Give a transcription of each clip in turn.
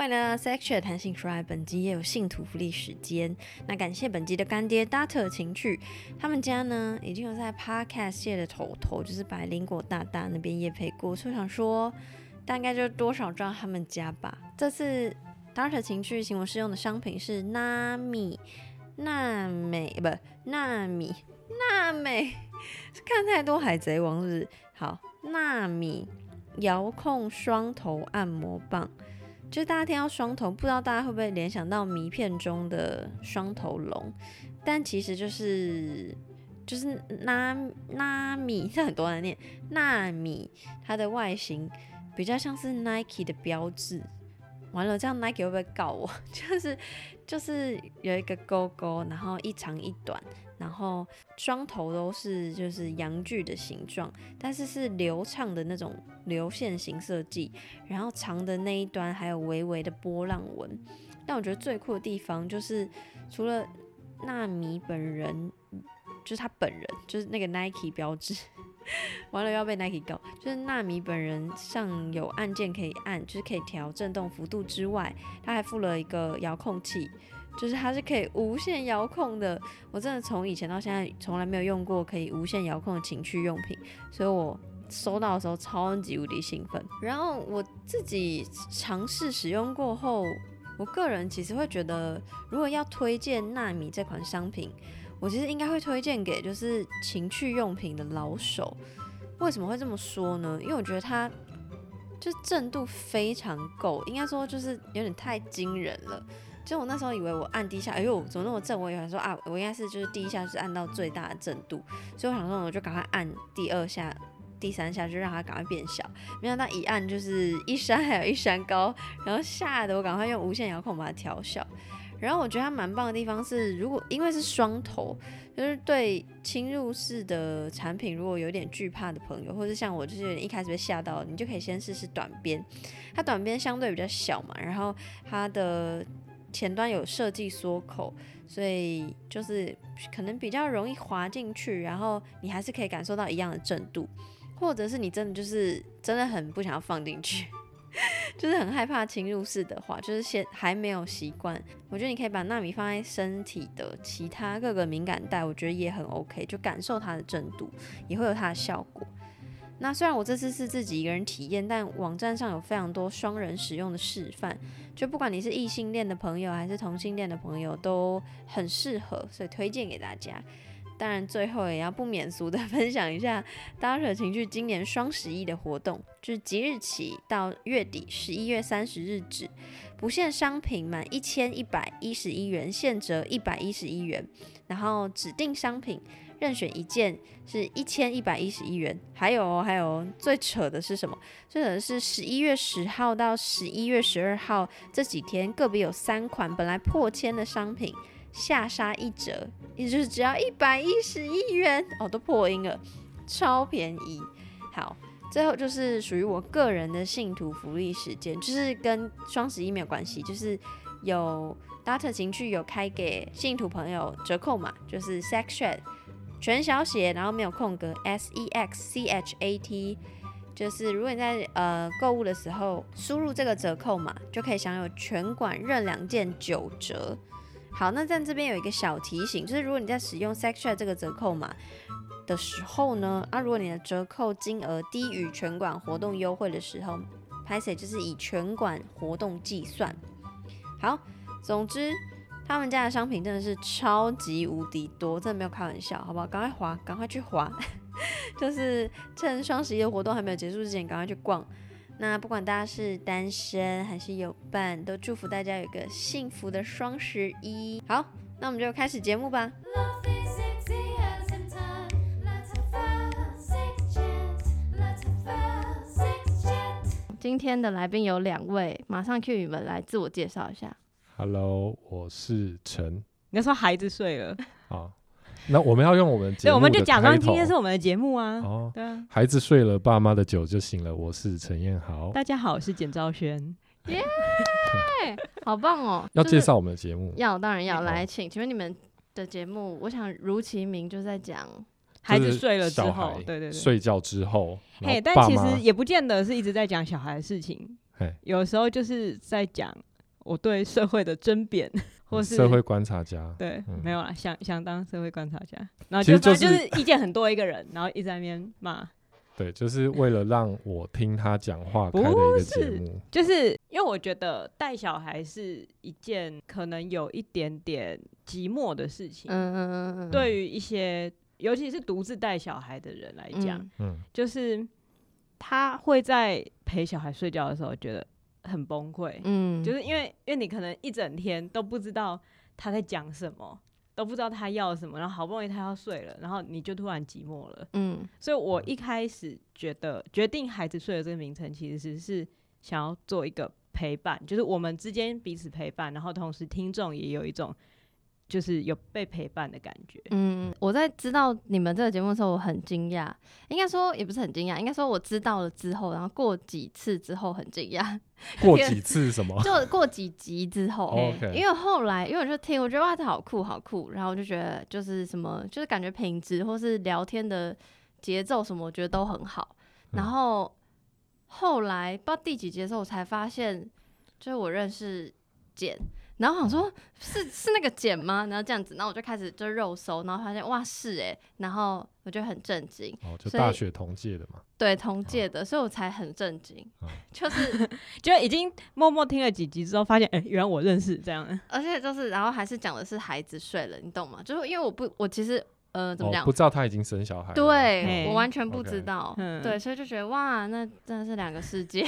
欢迎来到 Section 弹性说爱，本集也有信徒福利时间。那感谢本集的干爹 Dart 情趣，他们家呢已经有在 Podcast 界的头头，就是百灵果大大那边也配过，所以想说大概就多少知道他们家吧。这次 Dart 情趣请我试用的商品是纳米纳美不纳米纳美，看太多海贼王是不是？好，纳米遥控双头按摩棒。就是大家听到双头，不知道大家会不会联想到谜片中的双头龙？但其实就是就是纳纳米，这 很多人念纳米，它的外形比较像是 Nike 的标志。完了，这样 Nike 会不会告我？就是就是有一个勾勾，然后一长一短。然后双头都是就是阳具的形状，但是是流畅的那种流线型设计。然后长的那一端还有微微的波浪纹。但我觉得最酷的地方就是，除了纳米本人，就是他本人，就是那个 Nike 标志，完了要被 Nike 告。就是纳米本人上有按键可以按，就是可以调震动幅度之外，他还附了一个遥控器。就是它是可以无线遥控的，我真的从以前到现在从来没有用过可以无线遥控的情趣用品，所以我收到的时候超级无敌兴奋。然后我自己尝试使用过后，我个人其实会觉得，如果要推荐纳米这款商品，我其实应该会推荐给就是情趣用品的老手。为什么会这么说呢？因为我觉得它就震度非常够，应该说就是有点太惊人了。就我那时候以为我按第一下，哎呦，怎么那么震？我以为说啊，我应该是就是第一下是按到最大的震度，所以我想说我就赶快按第二下、第三下，就让它赶快变小。没想到一按就是一山还有一山高，然后吓得我赶快用无线遥控把它调小。然后我觉得它蛮棒的地方是，如果因为是双头，就是对侵入式的产品如果有点惧怕的朋友，或者像我就是有点一开始被吓到，你就可以先试试短边。它短边相对比较小嘛，然后它的。前端有设计缩口，所以就是可能比较容易滑进去，然后你还是可以感受到一样的震度，或者是你真的就是真的很不想要放进去，就是很害怕侵入式的话，就是先还没有习惯，我觉得你可以把纳米放在身体的其他各个敏感带，我觉得也很 OK，就感受它的震度，也会有它的效果。那虽然我这次是自己一个人体验，但网站上有非常多双人使用的示范，就不管你是异性恋的朋友还是同性恋的朋友都很适合，所以推荐给大家。当然，最后也要不免俗的 分享一下 Dart 情趣今年双十一的活动，就是即日起到月底十一月三十日止，不限商品满一千一百一十一元现折一百一十一元，然后指定商品。任选一件是一千一百一十一元，还有，还有最扯的是什么？最扯的是十一月十号到十一月十二号这几天，个别有三款本来破千的商品下杀一折，也就是只要一百一十一元哦，都破音了，超便宜。好，最后就是属于我个人的信徒福利时间，就是跟双十一没有关系，就是有 Dart 情趣有开给信徒朋友折扣嘛，就是 Sex Chat。全小写，然后没有空格，S E X C H A T，就是如果你在呃购物的时候输入这个折扣码，就可以享有全馆任两件九折。好，那在这边有一个小提醒，就是如果你在使用 Sex Chat 这个折扣码的时候呢，啊，如果你的折扣金额低于全馆活动优惠的时候，拍谢就是以全馆活动计算。好，总之。他们家的商品真的是超级无敌多，真的没有开玩笑，好不好？赶快划，赶快去划，就是趁双十一的活动还没有结束之前，赶快去逛。那不管大家是单身还是有伴，都祝福大家有一个幸福的双十一。好，那我们就开始节目吧。今天的来宾有两位，马上 cue 你们来自我介绍一下。Hello，我是陈。你要说孩子睡了啊？那我们要用我们节目对，我们就假装今天是我们的节目啊。哦，对啊，孩子睡了，爸妈的酒就醒了。我是陈彦豪，大家好，我是简昭轩。耶，好棒哦！要介绍我们的节目？要，当然要。来，请请问你们的节目，我想如其名，就在讲孩子睡了之后，对对对，睡觉之后。嘿，但其实也不见得是一直在讲小孩的事情。有时候就是在讲。我对社会的争辩，或是社会观察家。对，嗯、没有啦，想想当社会观察家，然后就就是意见很多一个人，然后一直在那边骂。对，就是为了让我听他讲话开的一个节目。就是因为我觉得带小孩是一件可能有一点点寂寞的事情。嗯嗯嗯嗯。对于一些尤其是独自带小孩的人来讲，嗯，就是他会在陪小孩睡觉的时候觉得很崩溃。嗯，就是因为因为你可能一整天都不知道他在讲什么。都不知道他要什么，然后好不容易他要睡了，然后你就突然寂寞了。嗯，所以我一开始觉得决定孩子睡了这个名称，其实是是想要做一个陪伴，就是我们之间彼此陪伴，然后同时听众也有一种。就是有被陪伴的感觉。嗯，我在知道你们这个节目的时候，我很惊讶。应该说也不是很惊讶，应该说我知道了之后，然后过几次之后很惊讶。过几次什么？就过几集之后。Okay. 因为后来，因为我就听，我觉得哇，这好酷，好酷。然后我就觉得，就是什么，就是感觉品质或是聊天的节奏什么，我觉得都很好。然后后来不知道第几集的时候，我才发现，就是我认识简。然后我想说，是是那个简吗？然后这样子，然后我就开始就肉搜，然后发现哇是哎，然后我就很震惊。哦，就大学同届的嘛。对，同届的，所以我才很震惊。哦、就是就已经默默听了几集之后，发现哎，原来我认识这样。而且就是，然后还是讲的是孩子睡了，你懂吗？就是因为我不，我其实呃怎么讲、哦，不知道他已经生小孩了。对，我完全不知道。对，所以就觉得哇，那真的是两个世界。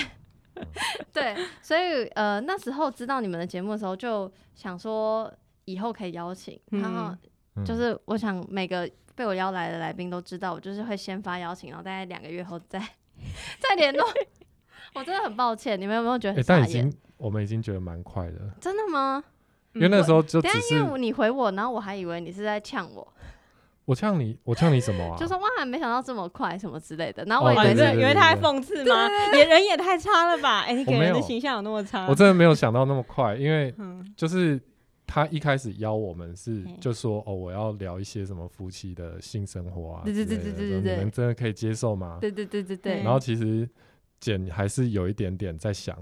对，所以呃那时候知道你们的节目的时候，就想说以后可以邀请，嗯、然后就是我想每个被我邀来的来宾都知道，我就是会先发邀请，然后大概两个月后再再联络。我真的很抱歉，你们有没有觉得很？但已经我们已经觉得蛮快的。真的吗？因为那时候就只是因为你回我，然后我还以为你是在呛我。我呛你，我呛你什么啊？就说哇，没想到这么快，什么之类的。然后我以为以为他在讽刺吗？也人也太差了吧？哎，你给人的形象有那么差？我真的没有想到那么快，因为就是他一开始邀我们是就说哦，我要聊一些什么夫妻的性生活啊，对对对对对对，你们真的可以接受吗？对对对对对。然后其实简还是有一点点在想，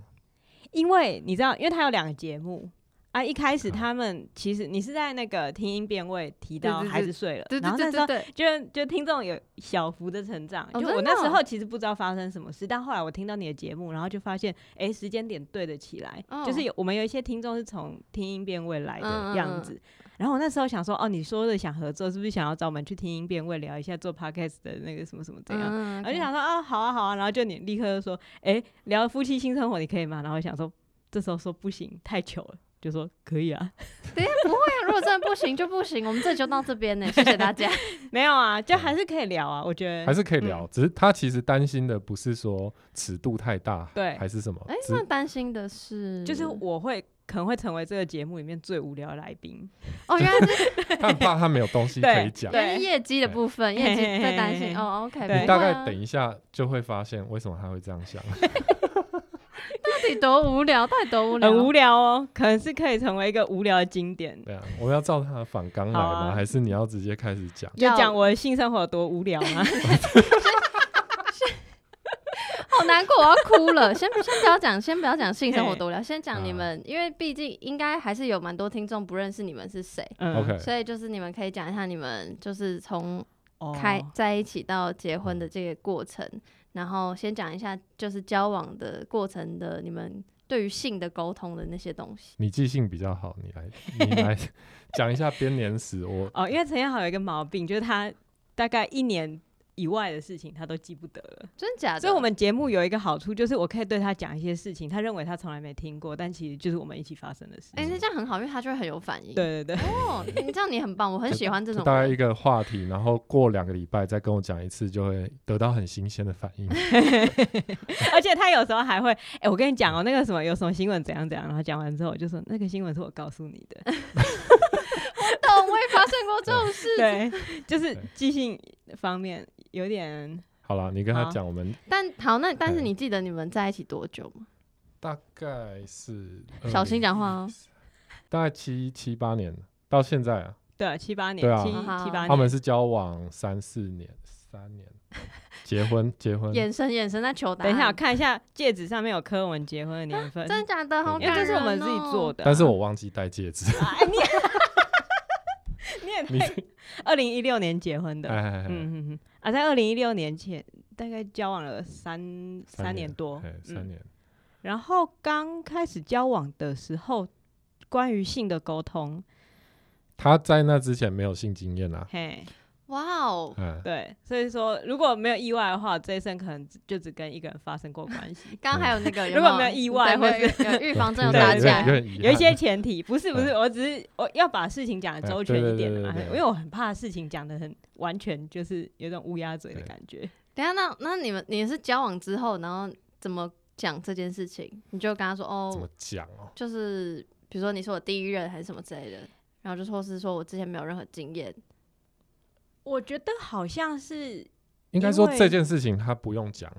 因为你知道，因为他有两个节目。啊！一开始他们其实你是在那个听音辨位提到孩子睡了，对对对，然后那时候就就听众有小幅的成长。就我那时候其实不知道发生什么事，但后来我听到你的节目，然后就发现哎，时间点对得起来，就是有我们有一些听众是从听音辨位来的样子。然后我那时候想说，哦，你说的想合作，是不是想要找我们去听音辨位聊一下做 podcast 的那个什么什么怎样？然后就想说啊，好啊好啊，然后就你立刻就说，哎，聊夫妻性生活你可以吗？然后想说，这时候说不行，太糗了。就说可以啊，对，不会啊，如果真的不行就不行，我们这就到这边呢，谢谢大家。没有啊，就还是可以聊啊，我觉得还是可以聊，只是他其实担心的不是说尺度太大，对，还是什么？哎，那担心的是，就是我会可能会成为这个节目里面最无聊的来宾。哦，原来是 他很怕他没有东西可以讲，对，业绩的部分，业绩在担心。哦，OK，你大概等一下就会发现为什么他会这样想。到底多无聊？到底多无聊？很无聊哦，可能是可以成为一个无聊的经典。对啊，我们要照他的反纲来吗？啊、还是你要直接开始讲？就讲我的性生活有多无聊吗？好难过，我要哭了。先不，先不要讲，先不要讲性生活多无聊，先讲你们，因为毕竟应该还是有蛮多听众不认识你们是谁。嗯，OK。所以就是你们可以讲一下你们就是从开在一起到结婚的这个过程。然后先讲一下，就是交往的过程的你们对于性的沟通的那些东西。你记性比较好，你来你来 讲一下编年史。我哦，因为陈彦豪有一个毛病，就是他大概一年。以外的事情他都记不得了，真假的？所以我们节目有一个好处，就是我可以对他讲一些事情，他认为他从来没听过，但其实就是我们一起发生的事。哎，那这样很好，因为他就会很有反应。对对对。哦，你这样你很棒，我很喜欢这种。大概一个话题，然后过两个礼拜再跟我讲一次，就会得到很新鲜的反应。而且他有时候还会，哎，我跟你讲哦，那个什么有什么新闻怎样怎样，然后讲完之后我就说那个新闻是我告诉你的。我懂，我也发生过这种事。对，就是记性方面有点。好了，你跟他讲我们。但好，那但是你记得你们在一起多久吗？大概是小心讲话哦。大概七七八年到现在啊。对，七八年。对啊，七七八年。他们是交往三四年，三年，结婚 结婚，眼神眼神在求答。等一下，我看一下戒指上面有柯文结婚的年份，真的假的？好感人哦！因为这是我们自己做的，但是我忘记戴戒指。你也太 二零一六年结婚的，嗯嗯嗯，啊，在二零一六年前大概交往了三三年多，三年。然后刚开始交往的时候，关于性的沟通，他在那之前没有性经验啊。嘿，哇哦，对，所以说如果没有意外的话，这一生可能就只跟一个人发生过关系。刚刚还有那个，如果没有意外或者有预 防针有打架，有一些前提，不是不是，我只是我要把事情讲的周全一点的嘛，因为我很怕事情讲的很完全，就是有种乌鸦嘴的感觉。等下，那那你们你是交往之后，然后怎么？讲这件事情，你就跟他说哦，怎么讲哦？就是比如说你是我第一任还是什么之类的，然后就说是说我之前没有任何经验。我觉得好像是应该说这件事情他不用讲，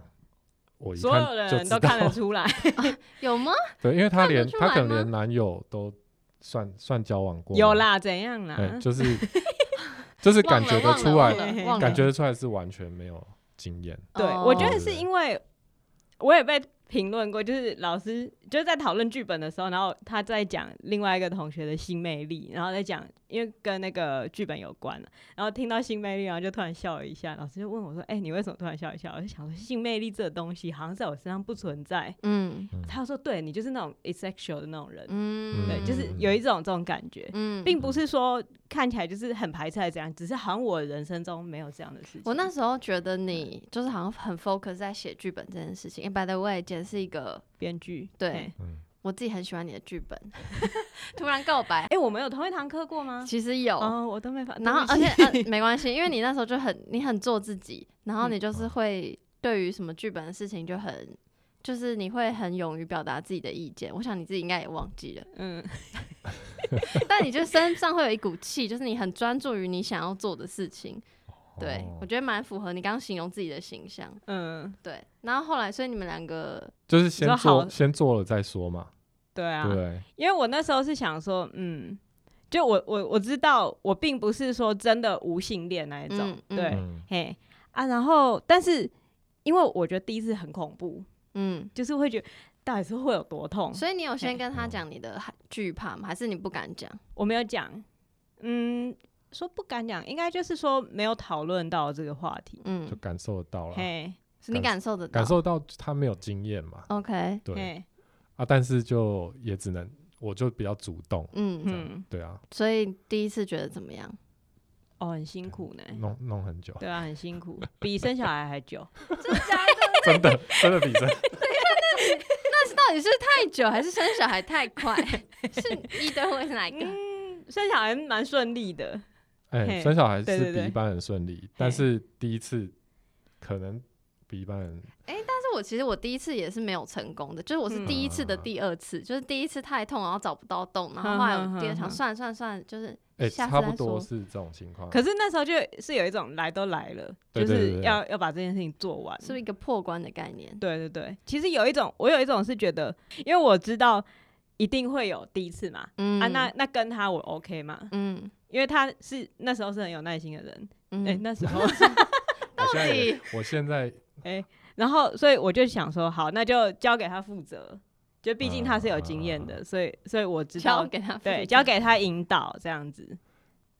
我一看就所有人都看得 出来，啊、有吗？对，因为他连他可能连男友都算算交往过，有啦，怎样啦？欸、就是就是感觉得出来，感觉得出来是完全没有经验。对，我觉得是因为我也被。评论过，就是老师就是在讨论剧本的时候，然后他在讲另外一个同学的性魅力，然后在讲，因为跟那个剧本有关，然后听到性魅力，然后就突然笑了一下。老师就问我说：“哎、欸，你为什么突然笑一笑？”我就想说，性魅力这个东西好像在我身上不存在。嗯，他说：“对，你就是那种 asexual 的那种人。”嗯，对，就是有一种这种感觉。嗯，并不是说看起来就是很排斥还是怎样，只是好像我人生中没有这样的事情。我那时候觉得你就是好像很 focus 在写剧本这件事情。By the way，简是一个编剧，对，嗯、我自己很喜欢你的剧本。突然告白，哎、欸，我们有同一堂课过吗？其实有，哦、我都没法。然后，而且、呃、没关系，因为你那时候就很，你很做自己，然后你就是会对于什么剧本的事情就很，就是你会很勇于表达自己的意见。我想你自己应该也忘记了，嗯。但你就身上会有一股气，就是你很专注于你想要做的事情。对，我觉得蛮符合你刚刚形容自己的形象。嗯，对。然后后来，所以你们两个就是先做，先做了再说嘛。对啊，对。因为我那时候是想说，嗯，就我我我知道，我并不是说真的无性恋那一种。对，嗯、嘿啊，然后但是因为我觉得第一次很恐怖，嗯，就是会觉得到底是会有多痛。所以你有先跟他讲你的惧怕吗？还是你不敢讲？我没有讲。嗯。说不敢讲，应该就是说没有讨论到这个话题，嗯，就感受得到了，嘿，是你感受得到，感受到他没有经验嘛，OK，对，啊，但是就也只能，我就比较主动，嗯嗯，对啊，所以第一次觉得怎么样？哦，很辛苦呢，弄弄很久，对啊，很辛苦，比生小孩还久，真的假的？真的真的比生，那那是到底是太久还是生小孩太快？是一对或是哪一个？生小孩蛮顺利的。哎，欸、生小孩是比一般人顺利，但是第一次可能比一般人。哎、欸，但是我其实我第一次也是没有成功的，就是我是第一次的第二次，嗯、就是第一次太痛，然后找不到洞，然后后来我第二场算了算了算了，就是哎、欸，差不多是这种情况。可是那时候就是有一种来都来了，就是要要把这件事情做完，是不是一个破关的概念？对对对，其实有一种，我有一种是觉得，因为我知道一定会有第一次嘛，嗯啊，那那跟他我 OK 嘛，嗯。因为他是那时候是很有耐心的人，哎、嗯欸，那时候 到底我现在哎、欸，然后所以我就想说，好，那就交给他负责，就毕竟他是有经验的，啊、所以所以我知道，交给他对，交给他引导这样子。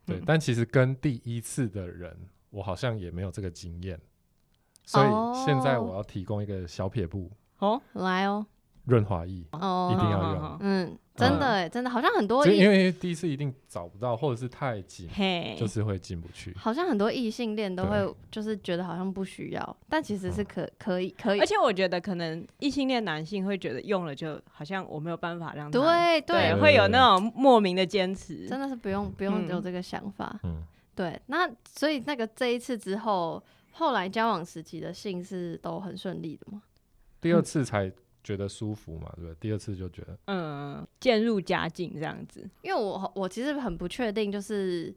对，嗯、但其实跟第一次的人，我好像也没有这个经验，所以现在我要提供一个小撇步哦，来哦。润滑液哦，一定要用。嗯，真的哎，真的好像很多，因为第一次一定找不到，或者是太紧，就是会进不去。好像很多异性恋都会就是觉得好像不需要，但其实是可可以可以。而且我觉得可能异性恋男性会觉得用了就好像我没有办法让他对对，会有那种莫名的坚持。真的是不用不用有这个想法。嗯，对。那所以那个这一次之后，后来交往时期的性是都很顺利的吗？第二次才。觉得舒服嘛，对不对？第二次就觉得，嗯，渐入佳境这样子。因为我我其实很不确定，就是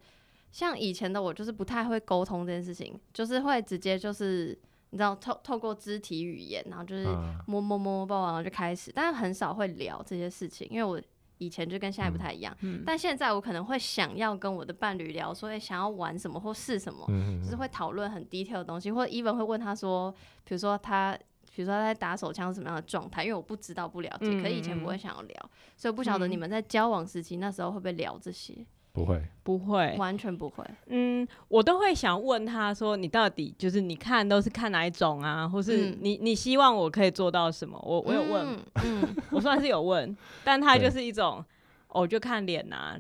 像以前的我，就是不太会沟通这件事情，就是会直接就是你知道透透过肢体语言，然后就是摸摸摸摸抱，然后就开始，但是很少会聊这些事情，因为我以前就跟现在不太一样。嗯、但现在我可能会想要跟我的伴侣聊，说，哎、欸，想要玩什么或是什么，嗯、就是会讨论很 detail 的东西，或者 even 会问他说，比如说他，比如说他在打手枪什么样的状态，因为我不知道不了解，嗯、可以前不会想要聊，所以不晓得你们在交往时期那时候会不会聊这些。不会，不会，完全不会。嗯，我都会想问他说：“你到底就是你看都是看哪一种啊？或是你、嗯、你希望我可以做到什么？”我我有问，嗯，嗯我算是有问，但他就是一种，我、哦、就看脸啊，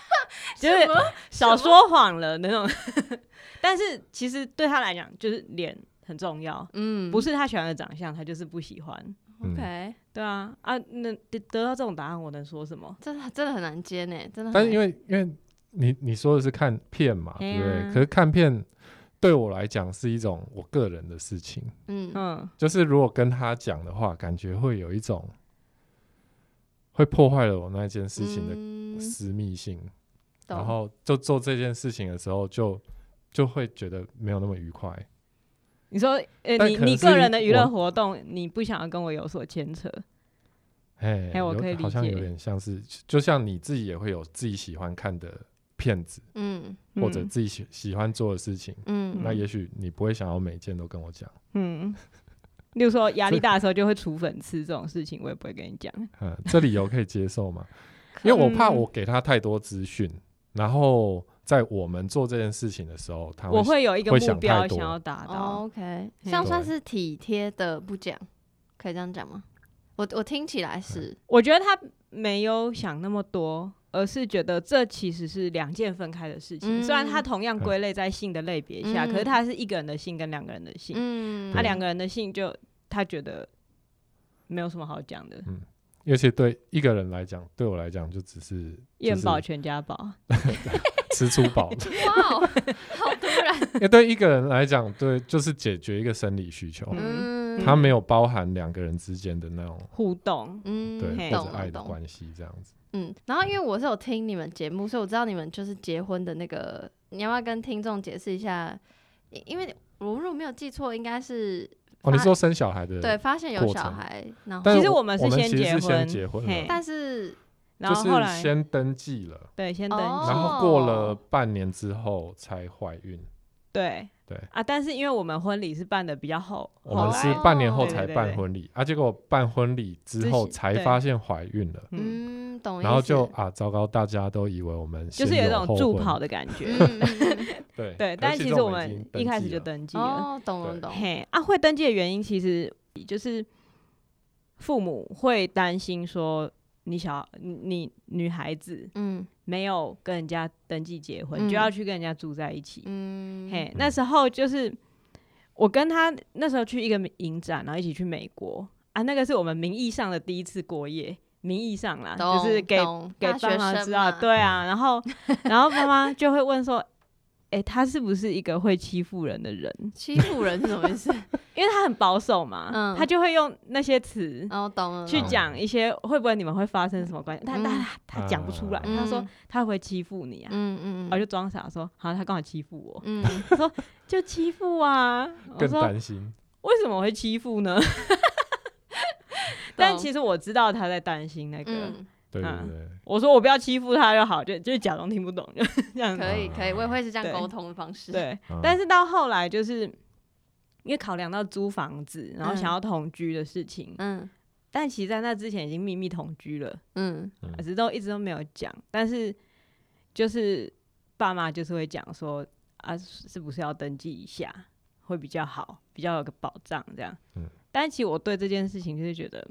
就是少说谎了那种。但是其实对他来讲，就是脸很重要。嗯，不是他喜欢的长相，他就是不喜欢。OK，对啊，啊，那得得到这种答案，我能说什么？真的真的很难接呢，真的。但是因为因为你你说的是看片嘛，对不对？可是看片对我来讲是一种我个人的事情，嗯嗯，就是如果跟他讲的话，感觉会有一种会破坏了我那件事情的私密性，然后就做这件事情的时候，就就会觉得没有那么愉快。你说，呃，你你个人的娱乐活动，你不想要跟我有所牵扯？哎，我可以理解，好像有点像是，就像你自己也会有自己喜欢看的片子，嗯，或者自己喜喜欢做的事情，嗯，那也许你不会想要每件都跟我讲，嗯，例如说压力大的时候就会处粉刺这种事情，我也不会跟你讲。嗯，这理由可以接受吗？因为我怕我给他太多资讯，然后。在我们做这件事情的时候，他会我会有一个目标想要达到。Oh, OK，这样算是体贴的不讲，可以这样讲吗？我我听起来是，嗯、我觉得他没有想那么多，而是觉得这其实是两件分开的事情。嗯、虽然他同样归类在性的类别下，嗯、可是他是一个人的性跟两个人的性。嗯，他两个人的性就他觉得没有什么好讲的。嗯。尤其对一个人来讲，对我来讲就只是验饱全家饱，吃粗饱。哇，好突然！因为对一个人来讲，对，就是解决一个生理需求，嗯，它没有包含两个人之间的那种互动，嗯，对，或者爱的关系这样子。嗯，然后因为我是有听你们节目，所以我知道你们就是结婚的那个，你要不要跟听众解释一下？因为我如果没有记错，应该是。哦，你说生小孩的对，发现有小孩，然后其实我们是先结婚，但是然后后来先登记了，对，先登记，然后过了半年之后才怀孕，对。对。啊，但是因为我们婚礼是办的比较后，我们是半年后才办婚礼，啊，结果办婚礼之后才发现怀孕了，嗯，懂，然后就啊，糟糕，大家都以为我们就是有一种助跑的感觉。对对，但其实我们一开始就登记了。哦，懂了懂。嘿，啊，会登记的原因其实就是父母会担心说，你小你女孩子，嗯，没有跟人家登记结婚，就要去跟人家住在一起。嗯，嘿，那时候就是我跟他那时候去一个影展，然后一起去美国啊，那个是我们名义上的第一次过夜，名义上啦，就是给给爸妈知道，对啊，然后然后妈妈就会问说。哎，他是不是一个会欺负人的人？欺负人是什么意思？因为他很保守嘛，嗯，他就会用那些词，哦，懂了，去讲一些会不会你们会发生什么关系？他他他讲不出来，他说他会不会欺负你啊？嗯嗯，我就装傻说，好，他刚好欺负我。嗯，他说就欺负啊，更担心，为什么会欺负呢？但其实我知道他在担心那个。对对对，我说我不要欺负他就好，就就假装听不懂，就 这样。可以可以，我也会是这样沟通的方式。对，但是到后来就是因为考量到租房子，然后想要同居的事情，嗯，但其实在那之前已经秘密同居了，嗯，可是都一直都没有讲。但是就是爸妈就是会讲说啊，是不是要登记一下会比较好，比较有个保障这样。嗯，但其实我对这件事情就是觉得。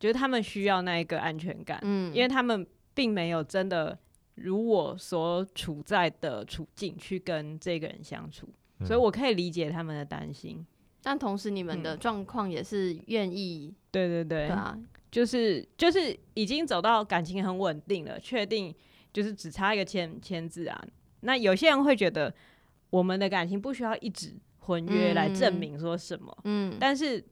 觉得他们需要那一个安全感，嗯，因为他们并没有真的如我所处在的处境去跟这个人相处，嗯、所以我可以理解他们的担心。但同时，你们的状况也是愿意、嗯，对对对，对啊，就是就是已经走到感情很稳定了，确定就是只差一个签签字啊。那有些人会觉得我们的感情不需要一纸婚约来证明说什么，嗯，但是。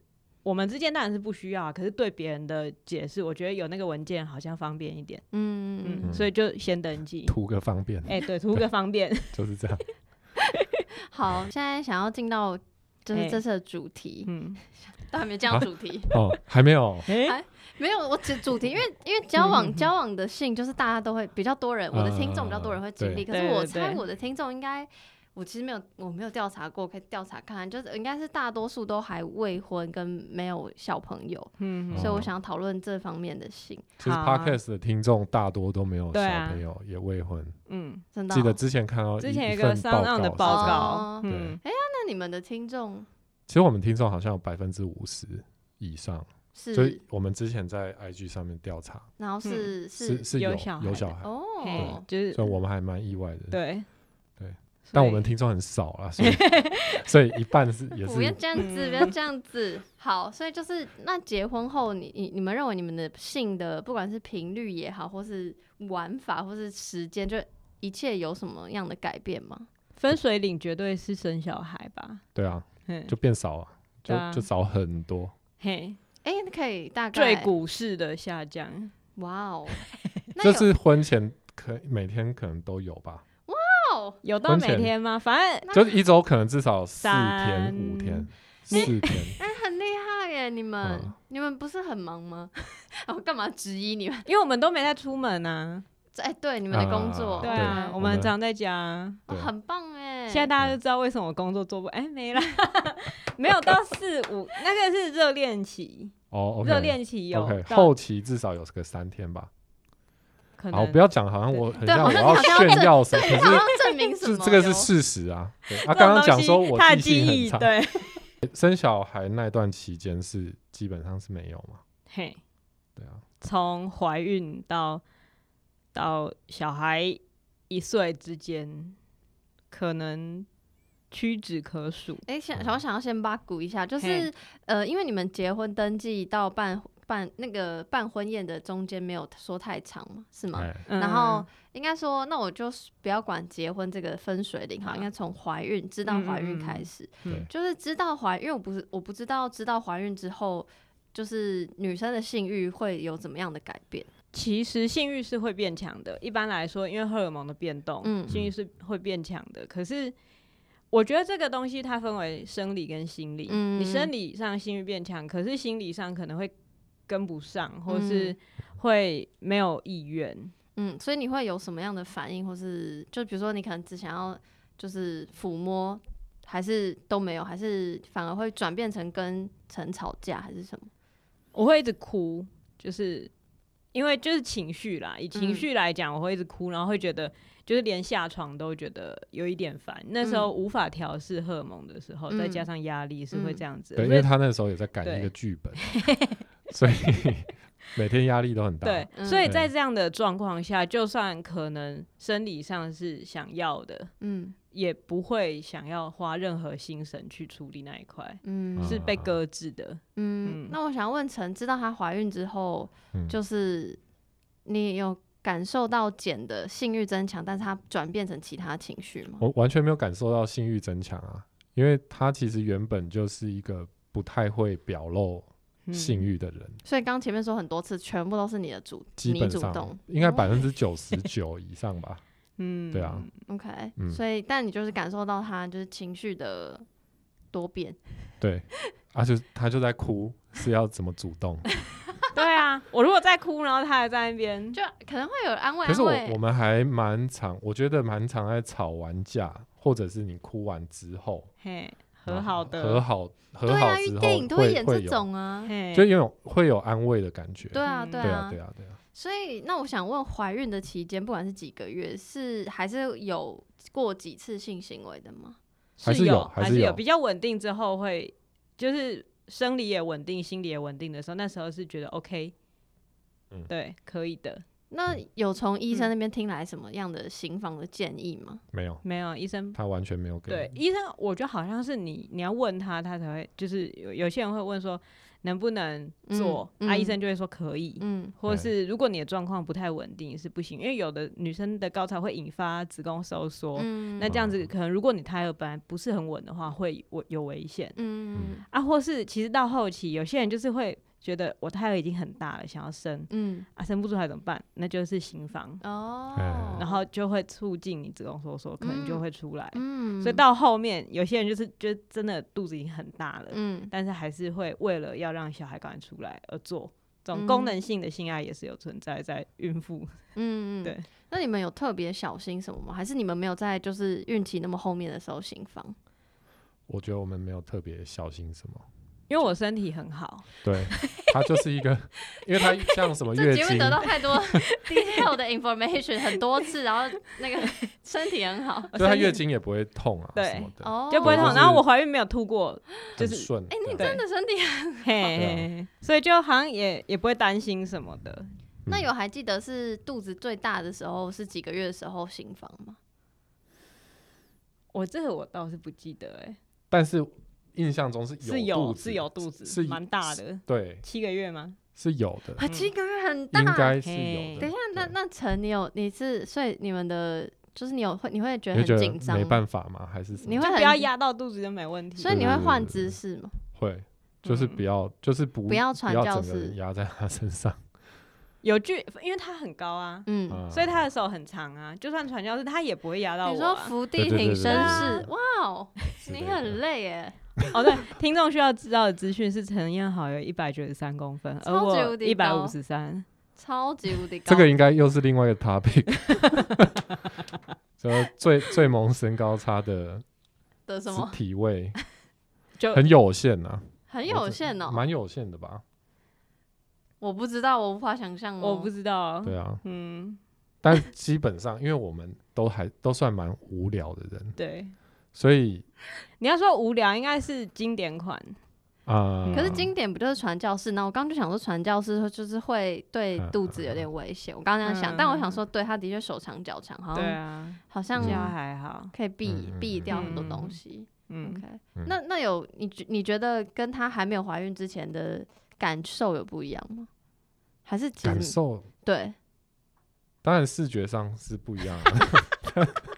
我们之间当然是不需要，可是对别人的解释，我觉得有那个文件好像方便一点。嗯嗯，嗯，所以就先登记，图个方便。哎、欸，对，图个方便，就是这样。好，现在想要进到就是这次的主题。欸、嗯，都还没这样主题哦，还没有，哎，没有，我只主题，因为因为交往交往的性就是大家都会比较多人，我的听众比较多人会经历，可是我猜我的听众应该。我其实没有，我没有调查过，可以调查看看，就是应该是大多数都还未婚跟没有小朋友，嗯，所以我想讨论这方面的性。其实 Podcast 的听众大多都没有小朋友，也未婚，嗯，真的。记得之前看到之前一个商量的报告，嗯，哎呀，那你们的听众，其实我们听众好像有百分之五十以上，是，所以我们之前在 IG 上面调查，然后是是是有有小孩哦，就是，所以我们还蛮意外的，对。但我们听众很少啊，所以 所以一半是也是不要这样子，不要这样子。好，所以就是那结婚后你，你你你们认为你们的性的不管是频率也好，或是玩法，或是时间，就一切有什么样的改变吗？分水岭绝对是生小孩吧？对啊，就变少了，就就少很多。嘿，哎，可以大概最股市的下降。哇哦，就是婚前可每天可能都有吧。有到每天吗？反正就是一周可能至少四天五天，四天。哎，很厉害耶！你们你们不是很忙吗？我干嘛质疑你们？因为我们都没在出门啊。哎，对，你们的工作，对啊，我们常在家，很棒哎。现在大家就知道为什么我工作做不哎没了，没有到四五，那个是热恋期哦，热恋期有，后期至少有个三天吧。好，不要讲，好像我很像我要炫耀什么，可是证明什么？这个是事实啊。他刚刚讲说我记性很差，对，生小孩那段期间是基本上是没有嘛？嘿，对啊，从怀孕到到小孩一岁之间，可能屈指可数。哎，想我想要先八卦一下，就是呃，因为你们结婚登记到办。办那个办婚宴的中间没有说太长嘛，是吗？嗯、然后应该说，那我就不要管结婚这个分水岭哈，应该从怀孕知道怀孕开始，就是知道怀，因为我不是我不知道知道怀孕之后，就是女生的性欲会有怎么样的改变？其实性欲是会变强的，一般来说，因为荷尔蒙的变动，嗯、性欲是会变强的。可是我觉得这个东西它分为生理跟心理，嗯、你生理上性欲变强，可是心理上可能会。跟不上，或是会没有意愿，嗯，所以你会有什么样的反应，或是就比如说你可能只想要就是抚摸，还是都没有，还是反而会转变成跟陈吵架，还是什么？我会一直哭，就是因为就是情绪啦，以情绪来讲，我会一直哭，然后会觉得就是连下床都觉得有一点烦。那时候无法调试荷尔蒙的时候，嗯、再加上压力是会这样子。对，因为他那时候也在改一个剧本。所以每天压力都很大。对，所以在这样的状况下，就算可能生理上是想要的，嗯，也不会想要花任何心神去处理那一块，嗯，是被搁置的。嗯，那我想问陈，知道她怀孕之后，就是你有感受到简的性欲增强，但是她转变成其他情绪吗？我完全没有感受到性欲增强啊，因为她其实原本就是一个不太会表露。性欲的人，嗯、所以刚前面说很多次，全部都是你的主，基本上你主动，应该百分之九十九以上吧。嗯，对啊。OK，、嗯、所以但你就是感受到他就是情绪的多变。对，啊就他就在哭，是要怎么主动？对啊，我如果在哭，然后他还在那边，就可能会有安慰。可是我我们还蛮常，我觉得蛮常在吵完架，或者是你哭完之后，嘿。和好的，和好，和好之后，电影都会演这种啊，就因为会有安慰的感觉。对啊，对啊，对啊，对啊。所以，那我想问，怀孕的期间，不管是几个月，是还是有过几次性行为的吗？还是有，还是有比较稳定之后会，就是生理也稳定，心理也稳定的时候，那时候是觉得 OK，嗯，对，可以的。那有从医生那边听来什么样的行房的建议吗？没有，没有，医生他完全没有给。对，医生，我觉得好像是你，你要问他，他才会，就是有有些人会问说能不能做，啊，医生就会说可以，嗯，或者是如果你的状况不太稳定是不行，因为有的女生的高潮会引发子宫收缩，那这样子可能如果你胎儿本来不是很稳的话，会有有危险，嗯啊，或是其实到后期有些人就是会。觉得我胎儿已经很大了，想要生，嗯，啊，生不出来怎么办？那就是行房哦，然后就会促进你子宫收缩，可能就会出来，嗯，所以到后面有些人就是就真的肚子已经很大了，嗯，但是还是会为了要让小孩赶快出来而做这种功能性的性爱也是有存在在孕妇，嗯嗯，对。那你们有特别小心什么吗？还是你们没有在就是孕期那么后面的时候行房？我觉得我们没有特别小心什么。因为我身体很好，对，他就是一个，因为他像什么月经，这会得到太多 detail 的 information 很多次，然后那个身体很好，所以他月经也不会痛啊，对，就不会痛。然后我怀孕没有吐过，就是顺。哎，你真的身体很好，所以就好像也也不会担心什么的。那有还记得是肚子最大的时候是几个月的时候行房吗？我这个我倒是不记得哎，但是。印象中是有是有肚子，是蛮大的，对，七个月吗？是有的，啊，七个月很大，应该是有的。等一下，那那陈，你有你是所以你们的就是你有会你会觉得很紧张，没办法吗？还是什么？你会不要压到肚子就没问题？所以你会换姿势吗？会，就是不要，就是不不要传教士压在他身上。有句，因为他很高啊，嗯，所以他的手很长啊，就算传教士他也不会压到我。你说伏地挺身式，哇哦，你很累耶。哦，对，听众需要知道的资讯是陈彦豪有一百九十三公分，而我一百五十三，超级无敌高。这个应该又是另外一个 topic，就最最萌身高差的的什么体位，就很有限呐，很有限哦，蛮有限的吧？我不知道，我无法想象，我不知道。对啊，嗯，但基本上，因为我们都还都算蛮无聊的人，对。所以你要说无聊，应该是经典款啊。可是经典不就是传教士？那我刚刚就想说，传教士就是会对肚子有点危险。我刚刚这样想，但我想说，对他的确手长脚长，好像好像还好，可以避避掉很多东西。OK，那那有你你觉得跟他还没有怀孕之前的感受有不一样吗？还是感受？对，当然视觉上是不一样的。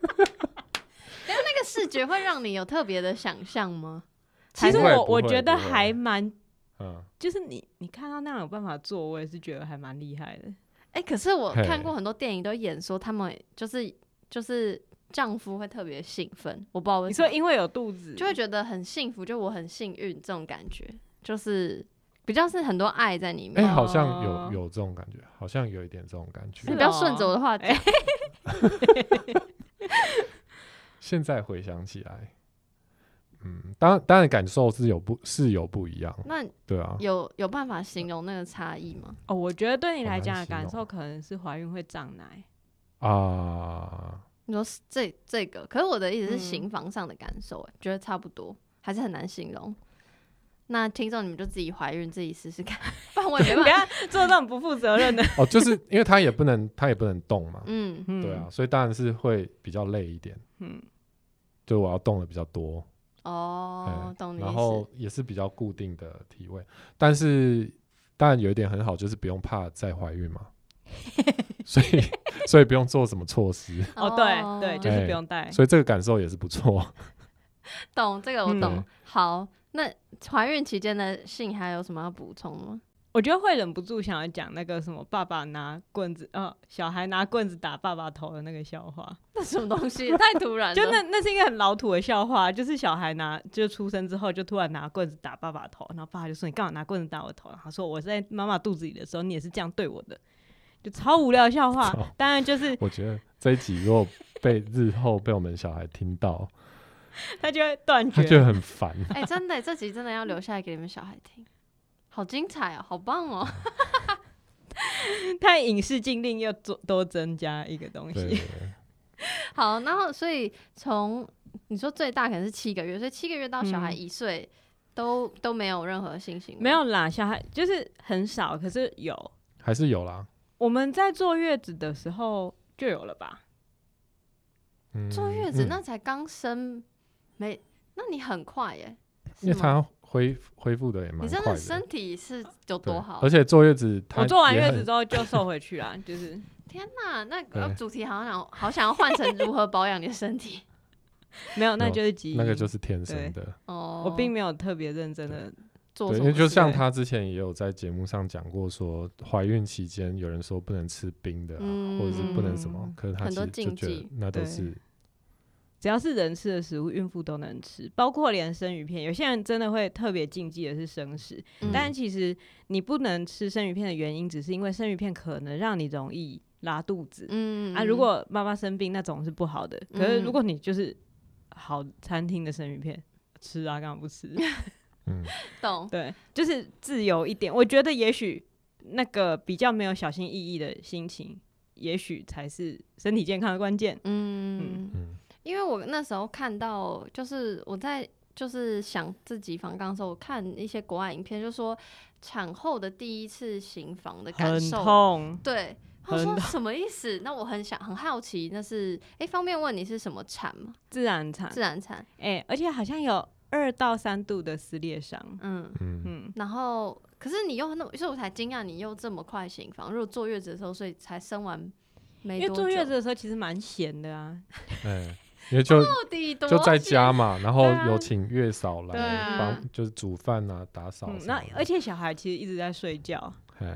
视觉会让你有特别的想象吗？其实我我觉得还蛮，嗯，就是你你看到那样有办法做，我也是觉得还蛮厉害的。哎，可是我看过很多电影都演说他们就是就是丈夫会特别兴奋，我不知道为什么，你说因为有肚子就会觉得很幸福，就我很幸运这种感觉，就是比较是很多爱在里面。哎，好像有有这种感觉，好像有一点这种感觉。你不要顺着我的话讲。现在回想起来，嗯，当当然感受是有不，是有不一样。那对啊，有有办法形容那个差异吗？哦，我觉得对你来讲的感受可能是怀孕会胀奶啊。你说这这个，可是我的意思是行房上的感受，嗯，觉得差不多，还是很难形容。那听众你们就自己怀孕自己试试看，不然我也没办法做这种不负责任的。哦，就是因为他也不能，他也不能动嘛。嗯，对啊，所以当然是会比较累一点。嗯，就我要动的比较多。哦，懂你。然后也是比较固定的体位，但是当然有一点很好，就是不用怕再怀孕嘛。所以所以不用做什么措施。哦，对对，就是不用带。所以这个感受也是不错。懂这个我懂。好。那怀孕期间的性还有什么要补充吗？我觉得会忍不住想要讲那个什么爸爸拿棍子，呃，小孩拿棍子打爸爸头的那个笑话。那什么东西？太突然了。就那那是一个很老土的笑话，就是小孩拿就出生之后就突然拿棍子打爸爸头，然后爸爸就说：“你干嘛拿棍子打我头？”然后说：“我在妈妈肚子里的时候，你也是这样对我的。”就超无聊的笑话。当然就是我觉得这一集如果被日后被我们小孩听到。他就会断绝，他就很烦。哎，真的，这集真的要留下来给你们小孩听，好精彩哦，好棒哦！太影视禁令又多多增加一个东西。好，然后所以从你说最大可能是七个月，所以七个月到小孩一岁都都没有任何性行为。没有啦，小孩就是很少，可是有，还是有啦。我们在坐月子的时候就有了吧？坐月子那才刚生。没，那你很快耶，因为他恢恢复的也蛮快的。你真的身体是有多好？而且坐月子，我坐完月子之后就瘦回去了，就是。天哪，那个主题好像好想要换成如何保养你的身体。没有，那就是基因，那个就是天生的。哦，我并没有特别认真的做。对，因为就像他之前也有在节目上讲过，说怀孕期间有人说不能吃冰的，或者是不能什么，可是他其实就觉得那都是。只要是人吃的食物，孕妇都能吃，包括连生鱼片。有些人真的会特别禁忌的是生食，嗯、但其实你不能吃生鱼片的原因，只是因为生鱼片可能让你容易拉肚子。嗯啊，如果妈妈生病，那总是不好的。可是如果你就是好餐厅的生鱼片吃啊，干嘛不吃？嗯，懂。对，就是自由一点。我觉得也许那个比较没有小心翼翼的心情，也许才是身体健康的关键。嗯嗯。嗯因为我那时候看到，就是我在就是想自己访纲的时候，我看一些国外影片，就说产后的第一次行房的感受，很痛。对，他说什么意思？那我很想很好奇，那是哎、欸，方便问你是什么产吗？自然产，自然产。哎、欸，而且好像有二到三度的撕裂伤。嗯嗯嗯。然后，可是你又那么，所以我才惊讶你又这么快行房。如果坐月子的时候，所以才生完没多久，因为坐月子的时候其实蛮闲的啊。对。因为就就在家嘛，然后有请月嫂来帮，就是煮饭啊、打扫。那而且小孩其实一直在睡觉。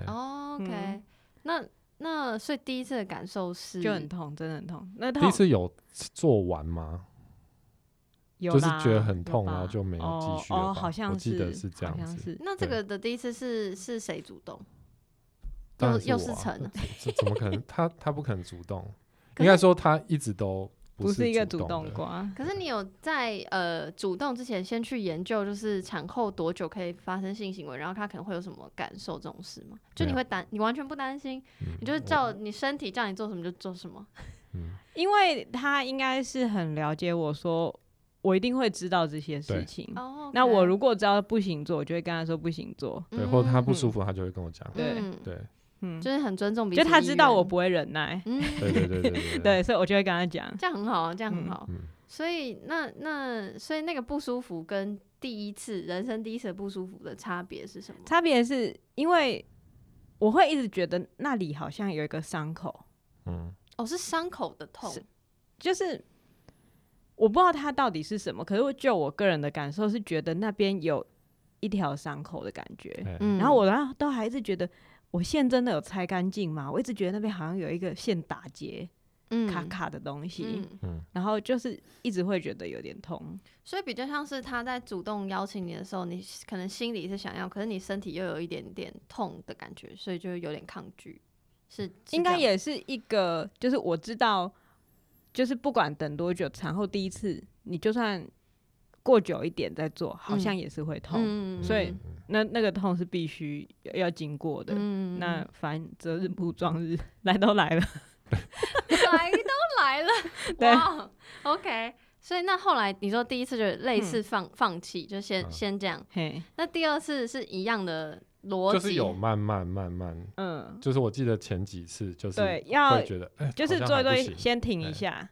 哦，OK，那那所以第一次的感受是就很痛，真的很痛。那第一次有做完吗？就是觉得很痛，然后就没有继续了。哦，好像是，我记得是这样子。那这个的第一次是是谁主动？又又是陈？怎么可能？他他不可能主动，应该说他一直都。不是一个主动瓜，可是你有在呃主动之前先去研究，就是产后多久可以发生性行为，然后他可能会有什么感受这种事吗？就你会担，你完全不担心，你就是叫你身体叫你做什么就做什么。嗯，因为他应该是很了解我说，我一定会知道这些事情。那我如果知道不行做，我就会跟他说不行做。对，或者他不舒服，他就会跟我讲。对对。嗯，就是很尊重彼此，就他知道我不会忍耐，嗯，对对对对对，所以我就会跟他讲，这样很好啊，这样很好。所以那那所以那个不舒服跟第一次人生第一次的不舒服的差别是什么？差别是因为我会一直觉得那里好像有一个伤口，嗯，哦，是伤口的痛，就是我不知道它到底是什么，可是就我个人的感受是觉得那边有一条伤口的感觉，嗯，然后我然后都还是觉得。我线真的有拆干净吗？我一直觉得那边好像有一个线打结，嗯，卡卡的东西，嗯，然后就是一直会觉得有点痛，所以比较像是他在主动邀请你的时候，你可能心里是想要，可是你身体又有一点点痛的感觉，所以就有点抗拒，是，是应该也是一个，就是我知道，就是不管等多久，产后第一次，你就算。过久一点再做，好像也是会痛，嗯、所以那那个痛是必须要经过的。嗯、那反正择日不撞日，来都来了，来都来了，对哇，OK。所以那后来你说第一次就类似放、嗯、放弃，就先、嗯、先这样。嘿那第二次是一样的逻辑，就是有慢慢慢慢，嗯，就是我记得前几次就是对要觉得，欸、就是做一做，先停一下，欸、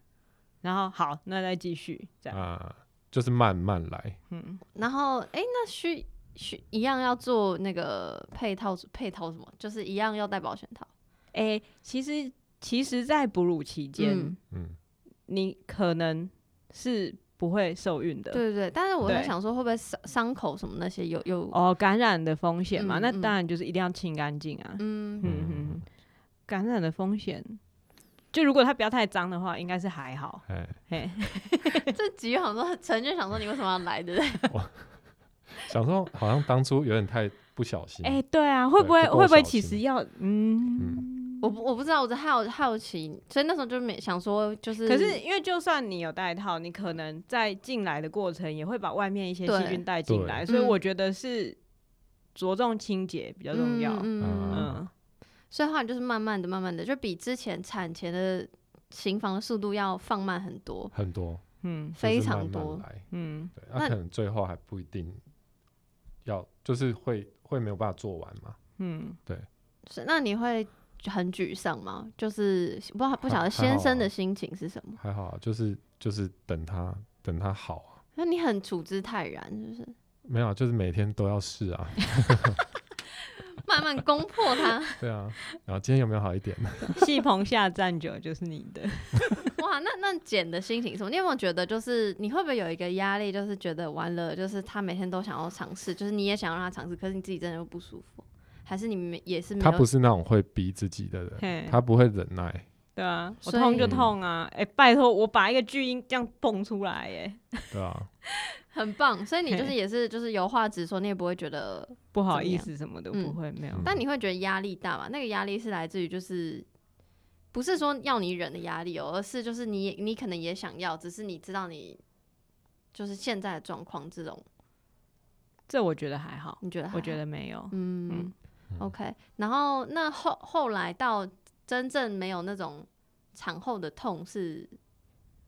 然后好，那再继续这样。啊就是慢慢来，嗯，然后哎、欸，那需需一样要做那个配套配套什么？就是一样要戴保险套。哎、欸，其实其实，在哺乳期间，嗯，你可能是不会受孕的，对对对。但是我在想说，会不会伤伤口什么那些有有哦感染的风险嘛？嗯、那当然就是一定要清干净啊，嗯嗯嗯，感染的风险。就如果它不要太脏的话，应该是还好。哎，这集好像陈就想说你为什么要来，对不对？想说好像当初有点太不小心。哎、欸，对啊，会不会不会不会其实要嗯，嗯我不我不知道，我在好好奇，所以那时候就没想说就是。可是因为就算你有戴套，你可能在进来的过程也会把外面一些细菌带进来，所以我觉得是着重清洁比较重要。嗯。嗯嗯嗯所以后来就是慢慢的、慢慢的，就比之前产前的行房的速度要放慢很多，很多，嗯，非常多，嗯，对，那可能最后还不一定要，就是会会没有办法做完嘛，嗯，对。是，那你会很沮丧吗？就是不不晓得先生的心情是什么？还好啊，就是就是等他等他好啊。那你很处之泰然，是不是？没有，就是每天都要试啊。慢慢攻破它。对啊，然后今天有没有好一点？戏棚下站久就是你的。哇，那那简的心情是什么？你有没有觉得，就是你会不会有一个压力，就是觉得完了，就是他每天都想要尝试，就是你也想要让他尝试，可是你自己真的又不舒服，还是你们也是没有？他不是那种会逼自己的人，他不会忍耐。对啊，我痛就痛啊！哎、嗯欸，拜托，我把一个巨婴这样蹦出来，哎，对啊，很棒。所以你就是也是就是有话直说，你也不会觉得不好意思什么的，不会、嗯、没有。但你会觉得压力大吗？那个压力是来自于就是不是说要你忍的压力哦，而是就是你你可能也想要，只是你知道你就是现在的状况这种。这我觉得还好，你觉得？我觉得没有。嗯，嗯，OK。然后那后后来到。真正没有那种产后的痛是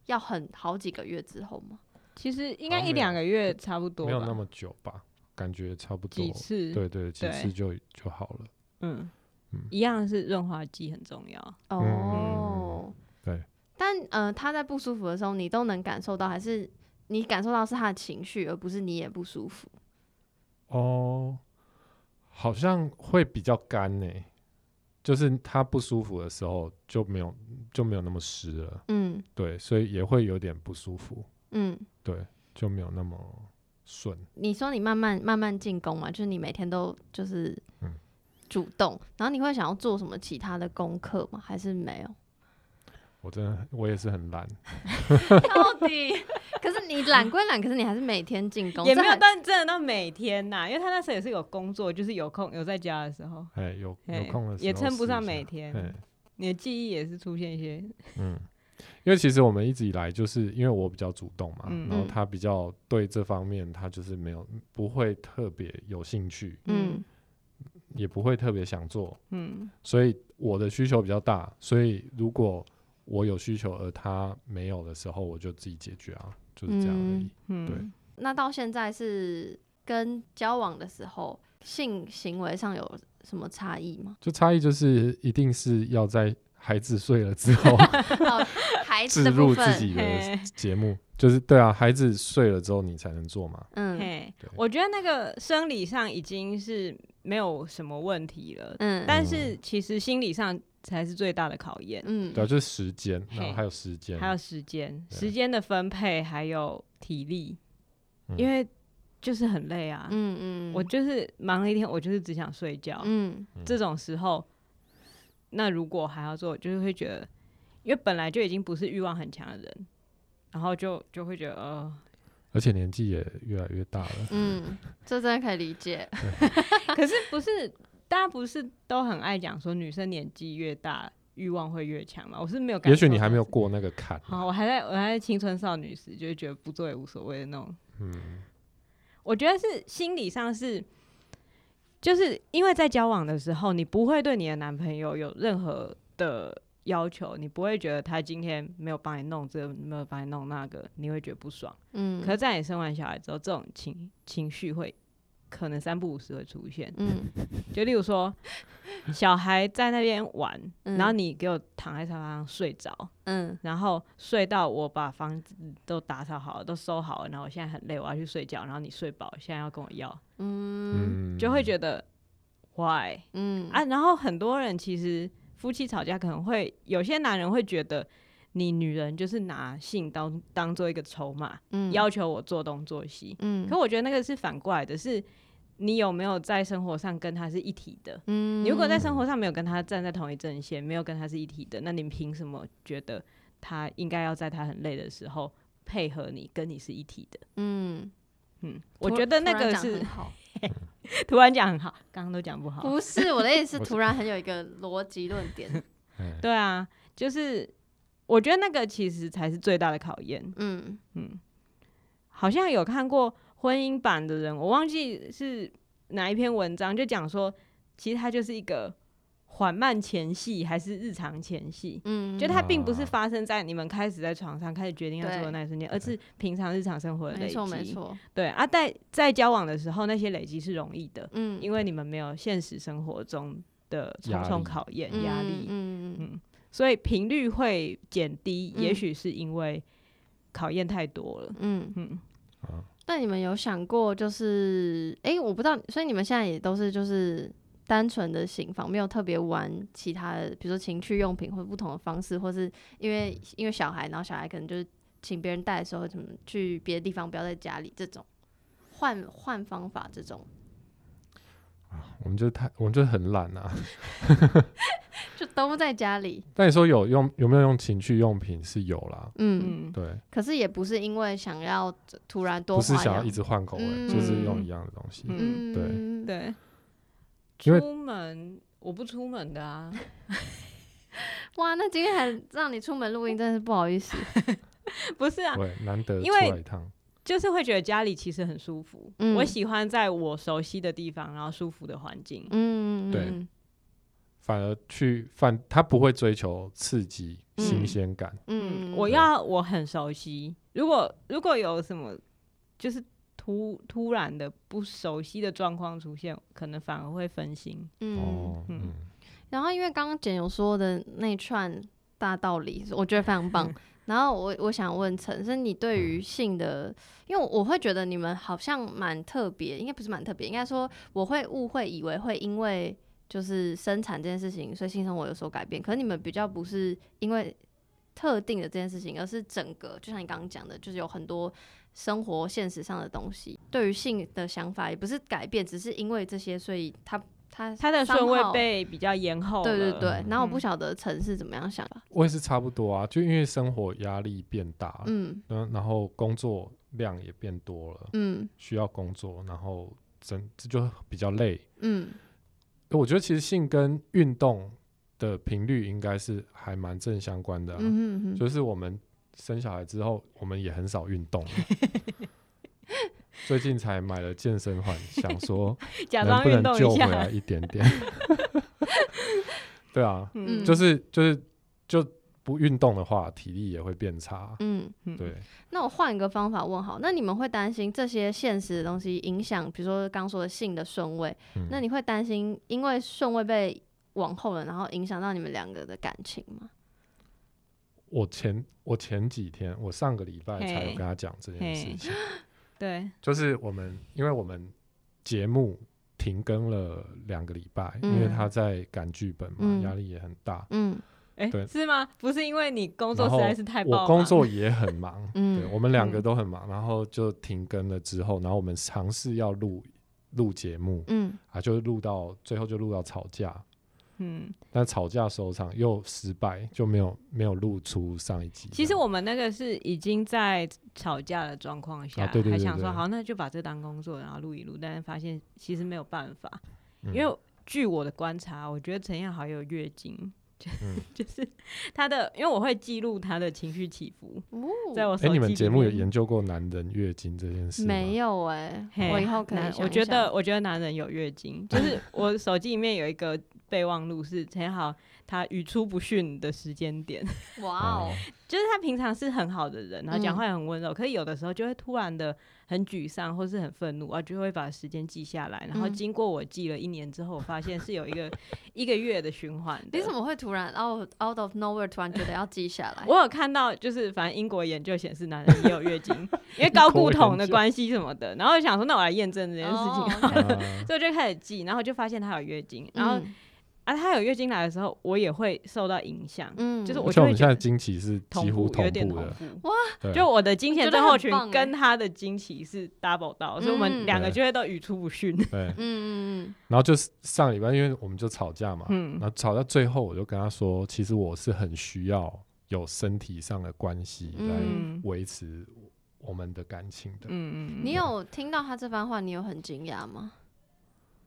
要很好几个月之后吗？其实应该一两个月差不多，没有那么久吧？感觉差不多几次，对对，几次就就好了。嗯嗯，一样是润滑剂很重要哦。对，但呃，他在不舒服的时候，你都能感受到，还是你感受到是他的情绪，而不是你也不舒服？哦，好像会比较干呢。就是他不舒服的时候就没有就没有那么湿了，嗯，对，所以也会有点不舒服，嗯，对，就没有那么顺。你说你慢慢慢慢进攻嘛，就是你每天都就是主动，嗯，然后你会想要做什么其他的功课吗？还是没有？我真的，我也是很懒。到底？可是你懒归懒，可是你还是每天进攻，也没有但真的到每天呐。因为他那时候也是有工作，就是有空有在家的时候，哎，有有空的时候也称不上每天。你的记忆也是出现一些，嗯，因为其实我们一直以来就是因为我比较主动嘛，然后他比较对这方面他就是没有不会特别有兴趣，嗯，也不会特别想做，嗯，所以我的需求比较大，所以如果我有需求而他没有的时候，我就自己解决啊，就是这样而已。嗯，对。那到现在是跟交往的时候，性行为上有什么差异吗？就差异就是一定是要在孩子睡了之后，置入自己的节目，就是对啊，孩子睡了之后你才能做嘛。嗯，对。我觉得那个生理上已经是没有什么问题了。嗯，但是其实心理上。才是最大的考验。嗯，对，就是时间，然后还有时间，还有时间，时间的分配，还有体力，因为就是很累啊。嗯嗯，我就是忙了一天，我就是只想睡觉。嗯，这种时候，那如果还要做，就是会觉得，因为本来就已经不是欲望很强的人，然后就就会觉得，呃，而且年纪也越来越大了。嗯，这真的可以理解。可是不是？大家不是都很爱讲说女生年纪越大欲望会越强吗？我是没有感觉。也许你还没有过那个坎。好，我还在我还在青春少女时，就会觉得不做也无所谓的那种。嗯，我觉得是心理上是，就是因为在交往的时候，你不会对你的男朋友有任何的要求，你不会觉得他今天没有帮你弄这个，没有帮你弄那个，你会觉得不爽。嗯，可是在你生完小孩之后，这种情情绪会。可能三不五时会出现，嗯，就例如说，小孩在那边玩，嗯、然后你给我躺在沙发上睡着，嗯，然后睡到我把房子都打扫好了，都收好了，然后我现在很累，我要去睡觉，然后你睡饱，现在要跟我要，嗯，就会觉得 why，嗯。啊，然后很多人其实夫妻吵架可能会有些男人会觉得。你女人就是拿性当当做一个筹码，嗯，要求我做东做西，嗯，可我觉得那个是反过来的，是你有没有在生活上跟他是一体的，嗯，你如果在生活上没有跟他站在同一阵线，没有跟他是一体的，那你凭什么觉得他应该要在他很累的时候配合你，跟你是一体的？嗯嗯，我觉得那个是 突然讲很好，刚刚都讲不好，不是我的意思，突然很有一个逻辑论点，对啊，就是。我觉得那个其实才是最大的考验。嗯嗯，好像有看过婚姻版的人，我忘记是哪一篇文章，就讲说，其实它就是一个缓慢前戏，还是日常前戏。嗯，就它并不是发生在你们开始在床上开始决定要做的那一瞬间，而是平常日常生活的累积。没错，没错。对啊，在在交往的时候，那些累积是容易的。嗯，因为你们没有现实生活中的重重考验压力。嗯嗯嗯。所以频率会减低，嗯、也许是因为考验太多了。嗯嗯。那、你们有想过，就是，哎、我不知道，所以你们现在也都是就是单纯的行房，没有特别玩其他的，比如说情趣用品或不同的方式，或是因为因为小孩，然后小孩可能就是请别人带的时候，怎么去别的地方，不要在家里这种换换方法这种。我们就太，我们就很懒啊，就都在家里。那你说有用，有没有用情趣用品？是有啦，嗯，对。可是也不是因为想要突然多，不是想要一直换口味，嗯、就是用一样的东西。嗯，对对。出门我不出门的啊。哇，那今天还让你出门录音，真的是不好意思。不是啊，对，难得出来一趟。就是会觉得家里其实很舒服，嗯、我喜欢在我熟悉的地方，然后舒服的环境。嗯，对。反而去反，他不会追求刺激、新鲜感。嗯，嗯，我要我很熟悉。如果如果有什么就是突突然的不熟悉的状况出现，可能反而会分心。嗯、哦、嗯。然后因为刚刚简有说的那串大道理，我觉得非常棒。嗯然后我我想问陈，生你对于性的，因为我会觉得你们好像蛮特别，应该不是蛮特别，应该说我会误会以为会因为就是生产这件事情，所以性生活有所改变。可是你们比较不是因为特定的这件事情，而是整个，就像你刚刚讲的，就是有很多生活现实上的东西，对于性的想法也不是改变，只是因为这些，所以他。他他的顺位被比较延后，对对对。嗯、然后我不晓得陈是怎么样想的。我也是差不多啊，就因为生活压力变大，嗯，然后工作量也变多了，嗯，需要工作，然后整这就比较累，嗯。我觉得其实性跟运动的频率应该是还蛮正相关的，啊，嗯哼哼，就是我们生小孩之后，我们也很少运动。最近才买了健身环，想说 能不能救回来一点点。对啊，嗯、就是就是就不运动的话，体力也会变差。嗯，对。那我换一个方法问好，那你们会担心这些现实的东西影响，比如说刚说的性的顺位，嗯、那你会担心因为顺位被往后了，然后影响到你们两个的感情吗？我前我前几天，我上个礼拜才有跟他讲这件事情。对，就是我们，因为我们节目停更了两个礼拜，嗯、因为他在赶剧本嘛，压、嗯、力也很大。嗯，哎、对，是吗？不是因为你工作实在是太忙，我工作 也很忙。嗯，对，我们两个都很忙，然后就停更了之后，然后我们尝试要录录节目，嗯，啊，就录到最后就录到吵架。嗯，但吵架收场又失败，就没有没有录出上一集。其实我们那个是已经在吵架的状况下，啊、对对对对还想说好，那就把这当工作，然后录一录。但是发现其实没有办法，嗯、因为据我的观察，我觉得陈彦豪有月经。嗯，就是他的，因为我会记录他的情绪起伏，哦、在我手机里面。哎，你们节目有研究过男人月经这件事吗？没有哎、欸，我以后可能我觉得，我觉得男人有月经，就是我手机里面有一个备忘录，是陈好他语出不逊的时间点。哇哦，就是他平常是很好的人，然后讲话也很温柔，嗯、可是有的时候就会突然的。很沮丧或是很愤怒，啊就会把时间记下来。然后经过我记了一年之后，我发现是有一个一个月的循环。你怎么会突然 out out of nowhere 突然觉得要记下来？我有看到，就是反正英国研究显示男人也有月经，因为高固酮的关系什么的。然后我想说，那我来验证这件事情，所以我就开始记，然后就发现他有月经，然后。啊，他有月经来的时候，我也会受到影响。嗯，就是我觉得我们现在经期是几乎同步的，有点同步。哇，就我的经前症候群跟他的经期是 double 到，所以我们两个就会都语出不逊。对，嗯嗯嗯。然后就是上礼拜，因为我们就吵架嘛，嗯，然后吵到最后，我就跟他说，其实我是很需要有身体上的关系来维持我们的感情的。嗯嗯。你有听到他这番话，你有很惊讶吗？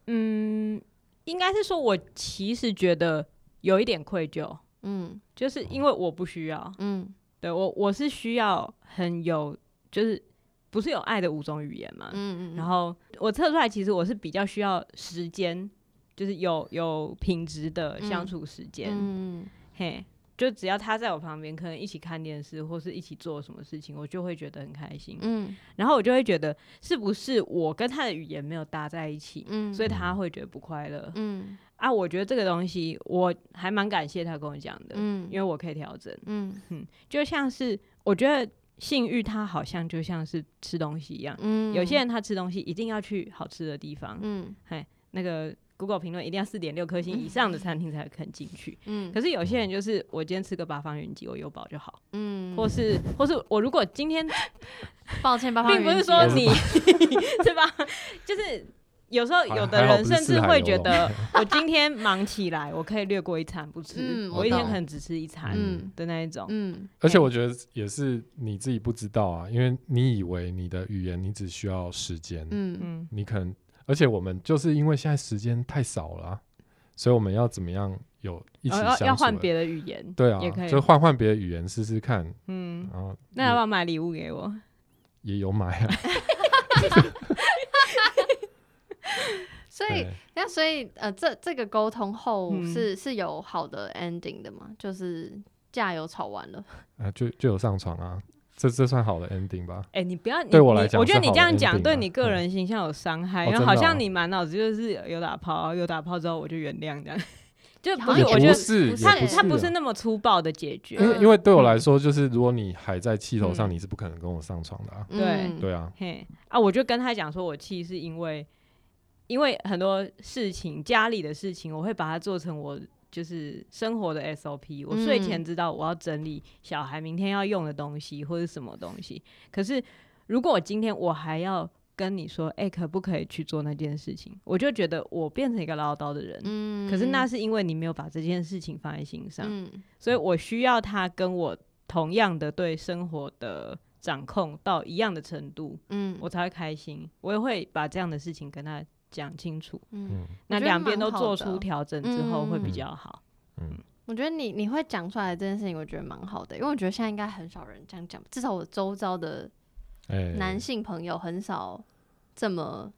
嗯。应该是说，我其实觉得有一点愧疚，嗯，就是因为我不需要，嗯，对我我是需要很有，就是不是有爱的五种语言嘛，嗯嗯，然后我测出来，其实我是比较需要时间，就是有有品质的相处时间，嗯，嘿。就只要他在我旁边，可能一起看电视或是一起做什么事情，我就会觉得很开心。嗯，然后我就会觉得，是不是我跟他的语言没有搭在一起，嗯，所以他会觉得不快乐。嗯，啊，我觉得这个东西我还蛮感谢他跟我讲的，嗯，因为我可以调整。嗯嗯，就像是我觉得性欲，它好像就像是吃东西一样，嗯，有些人他吃东西一定要去好吃的地方，嗯，嘿，那个 Google 评论一定要四点六颗星以上的餐厅才肯进去。嗯，可是有些人就是我今天吃个八方云集，我有饱就好。嗯，或是或是我如果今天，抱歉，八方云集，并不是说你是吧？就是。有时候有的人甚至会觉得，我今天忙起来，我可以略过一餐不吃，嗯、我一天可能只吃一餐的那一种。嗯，而且我觉得也是你自己不知道啊，因为你以为你的语言你只需要时间，嗯嗯，你可能，而且我们就是因为现在时间太少了，所以我们要怎么样有一起相处？要换别的语言，对啊，也可以就换换别的语言试试看。嗯，然后那要不要买礼物给我？也有买啊。所以，那所以，呃，这这个沟通后是、嗯、是有好的 ending 的吗？就是架有吵完了，啊，就就有上床啊，这这算好的 ending 吧？哎、欸，你不要，对我来讲，我觉得你这样讲对你个人形象有伤害，然后、嗯、好像你满脑子就是有打炮，有打炮之后我就原谅这样，就不是，我觉得他他不是那么粗暴的解决，因为因为对我来说，就是如果你还在气头上，你是不可能跟我上床的啊，嗯、对对啊，嘿啊，我就跟他讲说我气是因为。因为很多事情，家里的事情，我会把它做成我就是生活的 SOP。我睡前知道我要整理小孩明天要用的东西或者什么东西。可是如果我今天我还要跟你说，哎，可不可以去做那件事情？我就觉得我变成一个唠叨的人。嗯。可是那是因为你没有把这件事情放在心上。嗯。所以我需要他跟我同样的对生活的掌控到一样的程度。嗯。我才会开心。我也会把这样的事情跟他。讲清楚，嗯，那两边都做出调整之后会比较好。嗯，嗯，我觉得你你会讲出来这件事情，我觉得蛮好的，因为我觉得现在应该很少人这样讲，至少我周遭的男性朋友很少这么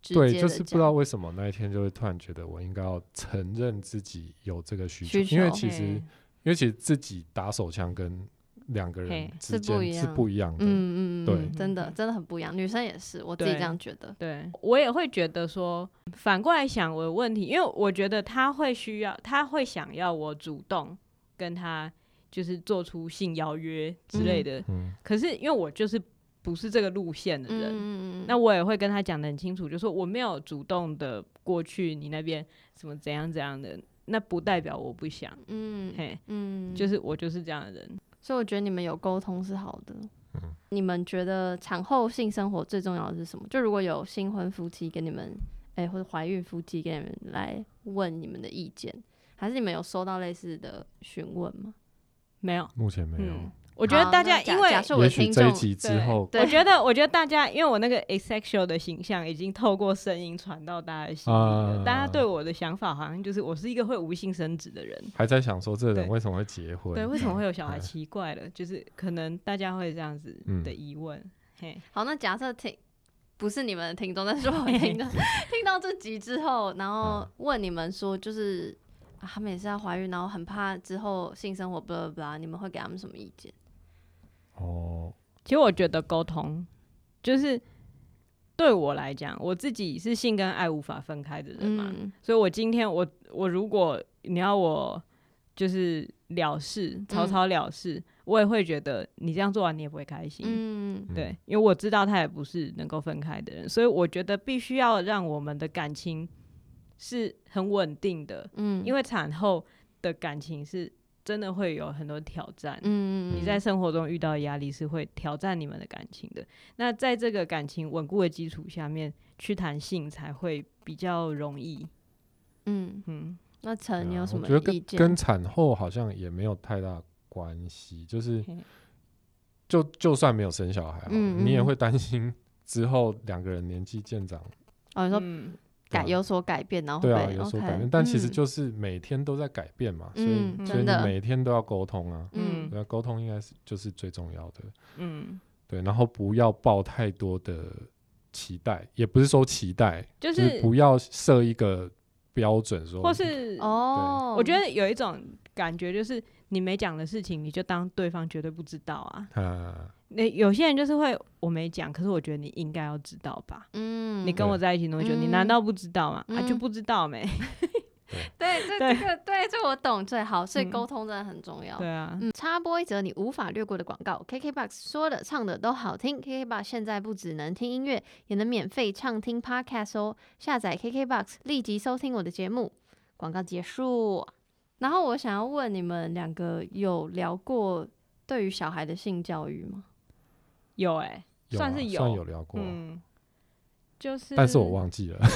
直接的讲。对，就是不知道为什么那一天就会突然觉得我应该要承认自己有这个需求，需求，因为其实因为其实自己打手枪跟。两个人之间是不一样的，嗯嗯对，真的真的很不一样。女生也是，我自己这样觉得。对，我也会觉得说，反过来想我的问题，因为我觉得他会需要，他会想要我主动跟他就是做出性邀约之类的。嗯。可是因为我就是不是这个路线的人，嗯，那我也会跟他讲得很清楚，就说我没有主动的过去你那边什么怎样怎样的，那不代表我不想。嗯，嘿，嗯，就是我就是这样的人。所以我觉得你们有沟通是好的。嗯，你们觉得产后性生活最重要的是什么？就如果有新婚夫妻跟你们，哎、欸，或者怀孕夫妻跟你们来问你们的意见，还是你们有收到类似的询问吗？没有，目前没有。嗯我觉得大家因为假设我听这一集之后，我觉得我觉得大家因为我那个 asexual 的形象已经透过声音传到大家的心里了，大家对我的想法好像就是我是一个会无性生殖的人，还在想说这人为什么会结婚？对，为什么会有小孩？奇怪了，就是可能大家会这样子的疑问。嘿，好，那假设听不是你们的听众，但是我听到听到这集之后，然后问你们说，就是他们也是要怀孕，然后很怕之后性生活，blah blah blah，你们会给他们什么意见？哦，其实我觉得沟通就是对我来讲，我自己是性跟爱无法分开的人嘛，嗯、所以我今天我我如果你要我就是了事，草草了事，嗯、我也会觉得你这样做完你也不会开心，嗯，对，因为我知道他也不是能够分开的人，所以我觉得必须要让我们的感情是很稳定的，嗯，因为产后的感情是。真的会有很多挑战，嗯，你在生活中遇到压力是会挑战你们的感情的。那在这个感情稳固的基础下面去谈性才会比较容易。嗯嗯，那陈你有什么意见？我觉得跟跟产后好像也没有太大关系，就是就就算没有生小孩，嗯，你也会担心之后两个人年纪渐长。哦，你说。改有所改变，然后对啊，有所改变，但其实就是每天都在改变嘛，所以所以你每天都要沟通啊，嗯，对啊，沟通应该是就是最重要的，嗯，对，然后不要抱太多的期待，也不是说期待，就是不要设一个标准说，或是哦，我觉得有一种感觉就是你没讲的事情，你就当对方绝对不知道啊。那有些人就是会我没讲，可是我觉得你应该要知道吧？嗯，你跟我在一起那么久，你难道不知道吗？啊，就不知道没？对，这这个对，这我懂最好，所以沟通真的很重要。对啊，嗯，插播一则你无法略过的广告，KKBOX 说的唱的都好听，KKBOX 现在不只能听音乐，也能免费畅听 Podcast 哦。下载 KKBOX，立即收听我的节目。广告结束。然后我想要问你们两个，有聊过对于小孩的性教育吗？有哎、欸，算是有，算有聊过。嗯，就是，但是我忘记了。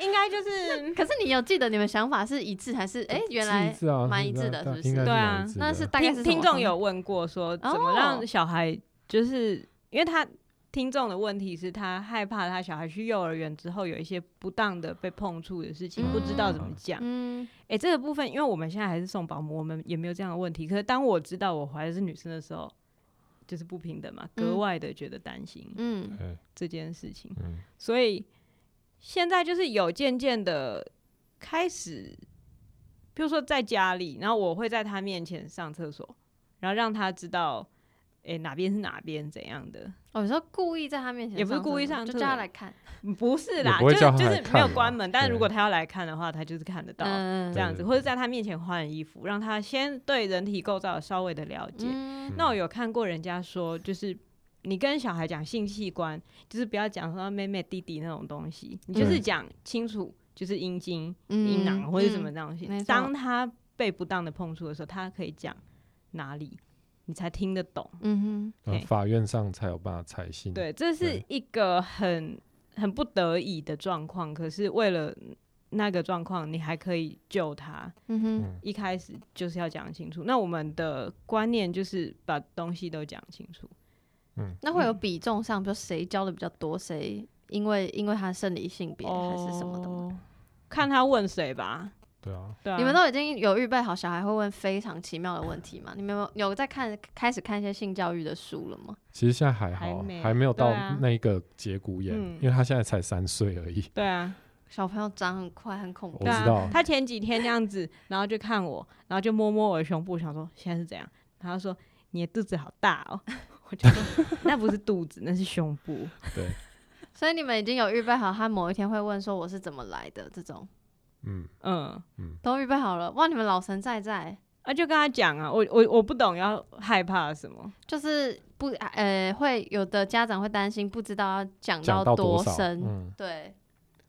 应该就是，可是你有记得你们想法是一致还是？哎，原来蛮一致的，是不是？对啊，那是大概是听众有问过说，怎么让小孩，就是因为他听众的问题是他害怕他小孩去幼儿园之后有一些不当的被碰触的事情，不知道怎么讲。嗯，哎，这个部分，因为我们现在还是送保姆，我们也没有这样的问题。可是当我知道我怀的是女生的时候。就是不平等嘛，格外的觉得担心，嗯，这件事情，嗯，所以现在就是有渐渐的开始，比如说在家里，然后我会在他面前上厕所，然后让他知道。哎、欸，哪边是哪边怎样的？哦，你说故意在他面前，也不是故意上，就叫他来看，不是啦，就是就是没有关门，但是如果他要来看的话，他就是看得到这样子，或者在他面前换衣服，让他先对人体构造稍微的了解。嗯、那我有看过人家说，就是你跟小孩讲性器官，就是不要讲说妹妹弟弟那种东西，你就是讲清楚，就是阴茎、阴囊、嗯、或者什么东西。嗯、当他被不当的碰触的时候，他可以讲哪里。你才听得懂，嗯哼，呃、法院上才有办法采信。对，这是一个很很不得已的状况，可是为了那个状况，你还可以救他。嗯哼，一开始就是要讲清楚。那我们的观念就是把东西都讲清楚。嗯，那会有比重上，比如谁教的比较多，谁因为因为他生理性别还是什么的吗？哦、看他问谁吧。对啊，对啊，你们都已经有预备好小孩会问非常奇妙的问题吗？你们有有在看开始看一些性教育的书了吗？其实现在还好，还没，还没有到那个节骨眼，因为他现在才三岁而已。对啊，小朋友长很快，很恐怖。我知道，他前几天这样子，然后就看我，然后就摸摸我的胸部，想说现在是怎样？然后说你的肚子好大哦，我就说那不是肚子，那是胸部。对，所以你们已经有预备好，他某一天会问说我是怎么来的这种。嗯。嗯。嗯，都预备好了哇！你们老神在在。啊，就跟他讲啊，我我我不懂要害怕什么，就是不呃会有的家长会担心，不知道要讲到多深，嗯、对，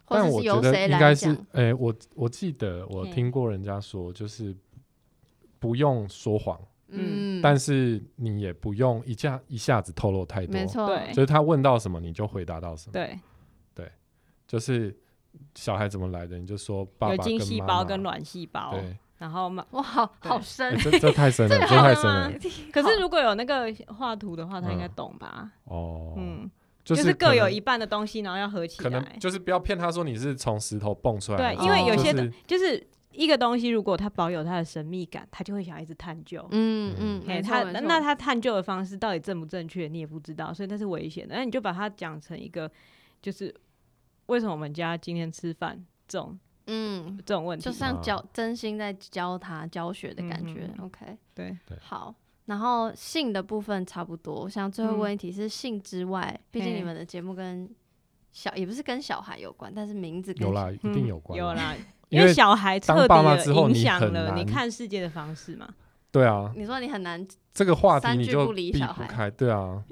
或者是由谁来讲？应该是哎、欸，我我记得我听过人家说，就是不用说谎，嗯，但是你也不用一下一下子透露太多，没错，对，就是他问到什么你就回答到什么，对对，就是。小孩怎么来的？你就说爸爸跟妈妈，有精细胞跟卵细胞，对，然后嘛，哇，好好深，这这太深了，这太深了。可是如果有那个画图的话，他应该懂吧？哦，嗯，就是各有一半的东西，然后要合起来。可能就是不要骗他说你是从石头蹦出来。对，因为有些的，就是一个东西，如果它保有它的神秘感，他就会想一直探究。嗯嗯，哎，他那他探究的方式到底正不正确，你也不知道，所以那是危险的。那你就把它讲成一个，就是。为什么我们家今天吃饭这种，嗯，这种问题，就像教真心在教他教学的感觉。OK，对。对，好。然后性的部分差不多，我想最后问一题是性之外，毕竟你们的节目跟小也不是跟小孩有关，但是名字有啦，一定有关，有啦，因为小孩彻底的影响了你看世界的方式嘛。对啊，你说你很难这个话题你就避不开，对啊，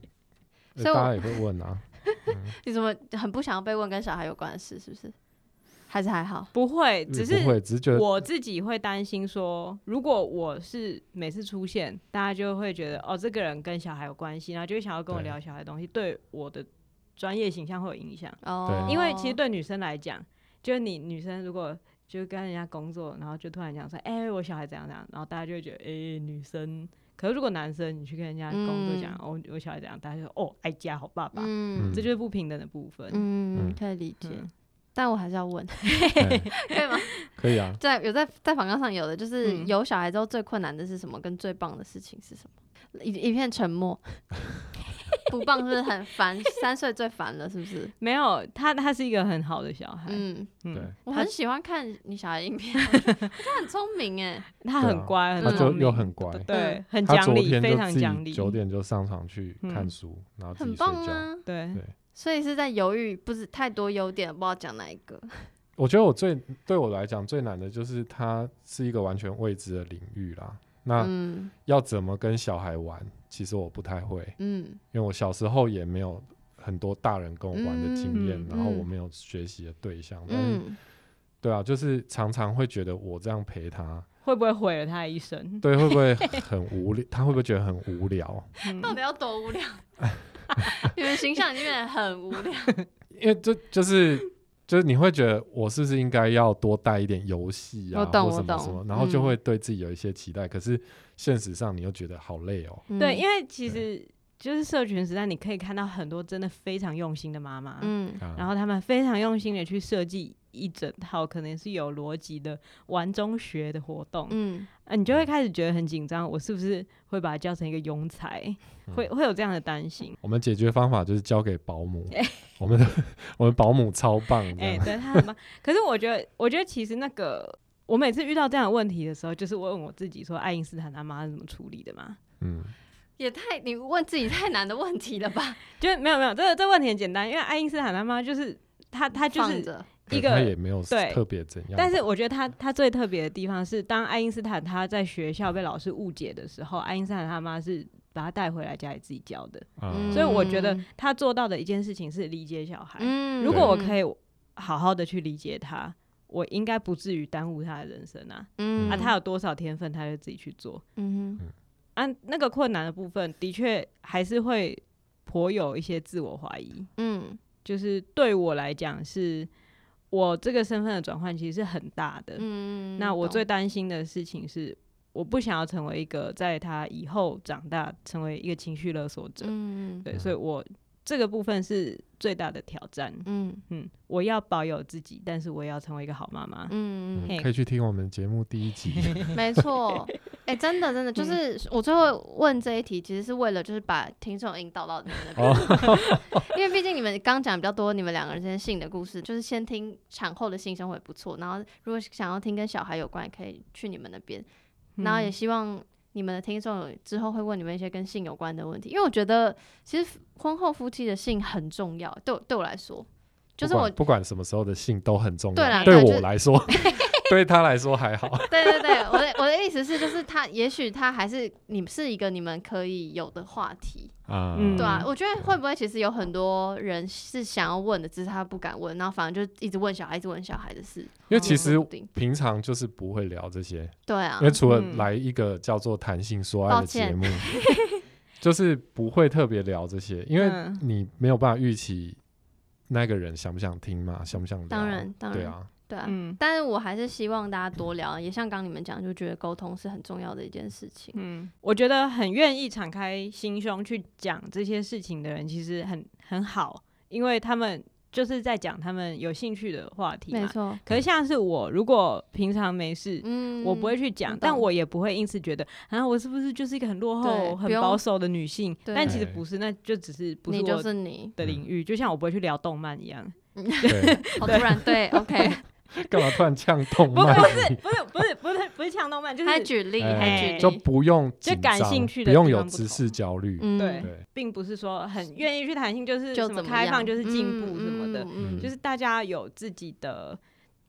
所以大家也会问啊。你怎么很不想要被问跟小孩有关的事？是不是？还是还好？不会，只是我自己会担心说，如果我是每次出现，大家就会觉得哦，这个人跟小孩有关系，然后就会想要跟我聊小孩的东西，对，对我的专业形象会有影响。哦，因为其实对女生来讲，就是你女生如果就跟人家工作，然后就突然讲说，哎、欸，我小孩怎样怎样，然后大家就会觉得，哎、欸，女生。可是如果男生你去跟人家工作讲，我、嗯。哦、我小孩怎样，大家就说哦，爱家好爸爸，嗯、这就是不平等的部分。嗯，可以理解，嗯、但我还是要问，嗯、可以吗？可以啊。在有在在访纲上有的，就是有小孩之后最困难的是什么，跟最棒的事情是什么？一一片沉默。不棒是不是很烦？三岁最烦了，是不是？没有，他他是一个很好的小孩。嗯嗯，对，我很喜欢看你小孩影片，他很聪明哎，他很乖，他就又很乖，对，很讲理，非常讲理。九点就上床去看书，然后很棒啊，对对。所以是在犹豫，不是太多优点，不知道讲哪一个。我觉得我最对我来讲最难的就是它是一个完全未知的领域啦。那要怎么跟小孩玩？其实我不太会，嗯，因为我小时候也没有很多大人跟我玩的经验，嗯、然后我没有学习的对象，嗯，对啊，就是常常会觉得我这样陪他，会不会毁了他一生？对，会不会 很无聊？他会不会觉得很无聊？嗯、到底要多无聊？你们形象已经变得很无聊，因为这就是。就是你会觉得我是不是应该要多带一点游戏啊，或什么什么，然后就会对自己有一些期待。可是现实上你又觉得好累哦。对，因为其实就是社群时代，你可以看到很多真的非常用心的妈妈，嗯，然后他们非常用心的去设计一整套可能是有逻辑的玩中学的活动，嗯，啊，你就会开始觉得很紧张，我是不是会把他教成一个庸才？会会有这样的担心。我们解决方法就是交给保姆。我们的我们保姆超棒，哎、欸，对他很棒。可是我觉得，我觉得其实那个，我每次遇到这样的问题的时候，就是我问我自己说，爱因斯坦他妈是怎么处理的嘛？嗯，也太你问自己太难的问题了吧？就没有没有，这个这个问题很简单，因为爱因斯坦他妈就是他他就是一个他也没有特别怎样。但是我觉得他他最特别的地方是，当爱因斯坦他在学校被老师误解的时候，爱因斯坦他妈是。把他带回来家里自己教的，嗯、所以我觉得他做到的一件事情是理解小孩。嗯、如果我可以好好的去理解他，我应该不至于耽误他的人生啊。嗯、啊，他有多少天分，他就自己去做。嗯哼，啊，那个困难的部分的确还是会颇有一些自我怀疑。嗯，就是对我来讲，是我这个身份的转换其实是很大的。嗯，那我最担心的事情是。我不想要成为一个在他以后长大成为一个情绪勒索者，嗯，对，所以我这个部分是最大的挑战，嗯。嗯，我要保有自己，但是我也要成为一个好妈妈，嗯嗯，可以去听我们节目第一集，没错，哎，真的真的，就是我最后问这一题，其实是为了就是把听众引导到你们那边，因为毕竟你们刚讲比较多，你们两个人之间性的故事，就是先听产后的性生活也不错，然后如果想要听跟小孩有关，也可以去你们那边。然后也希望你们的听众之后会问你们一些跟性有关的问题，因为我觉得其实婚后夫妻的性很重要，对我对我来说，就是我不管什么时候的性都很重要。对啦，对我来说。对他来说还好。对对对，我的我的意思是，就是他也许他还是你是一个你们可以有的话题啊，对啊，我觉得会不会其实有很多人是想要问的，只是他不敢问，然后反而就一直问小孩，一直问小孩的事。因为其实平常就是不会聊这些。对啊。因为除了来一个叫做《谈性说爱》的节目，就是不会特别聊这些，因为你没有办法预期那个人想不想听嘛，想不想聊？当然，当然，对啊。对啊，嗯，但是我还是希望大家多聊，也像刚你们讲，就觉得沟通是很重要的一件事情。嗯，我觉得很愿意敞开心胸去讲这些事情的人，其实很很好，因为他们就是在讲他们有兴趣的话题嘛。没错。可是像是我，如果平常没事，嗯，我不会去讲，但我也不会因此觉得，啊，我是不是就是一个很落后、很保守的女性？但其实不是，那就只是不是我的领域。就像我不会去聊动漫一样。对，好突然，对，OK。干嘛突然呛动漫？不是不是不是不是不是呛动漫，就是还举例，还举例，就不用就感兴趣的，不用有知识焦虑。对，并不是说很愿意去谈性，就是什么开放，就是进步什么的，就是大家有自己的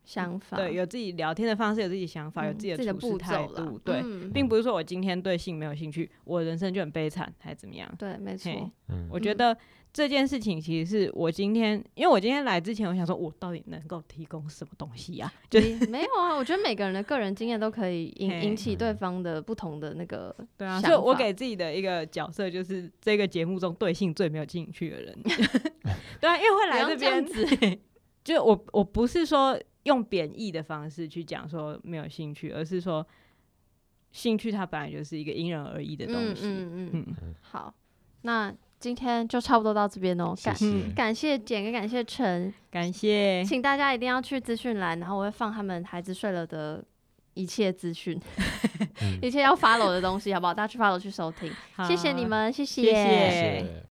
想法，对，有自己聊天的方式，有自己想法，有自己的处事态度。对，并不是说我今天对性没有兴趣，我人生就很悲惨，还是怎么样？对，没错。我觉得。这件事情其实是我今天，因为我今天来之前，我想说，我到底能够提供什么东西呀？就没有啊，我觉得每个人的个人经验都可以引引起对方的不同的那个。对啊，就我给自己的一个角色，就是这个节目中对性最没有兴趣的人。对啊，因为会来这边，子 就我我不是说用贬义的方式去讲说没有兴趣，而是说兴趣它本来就是一个因人而异的东西。嗯嗯嗯。好，那。今天就差不多到这边哦，感感谢简跟感谢陈，感谢，请大家一定要去资讯栏，然后我会放他们孩子睡了的一切资讯，一切要 follow 的东西，好不好？大家去 follow 去收听，谢谢你们，谢谢。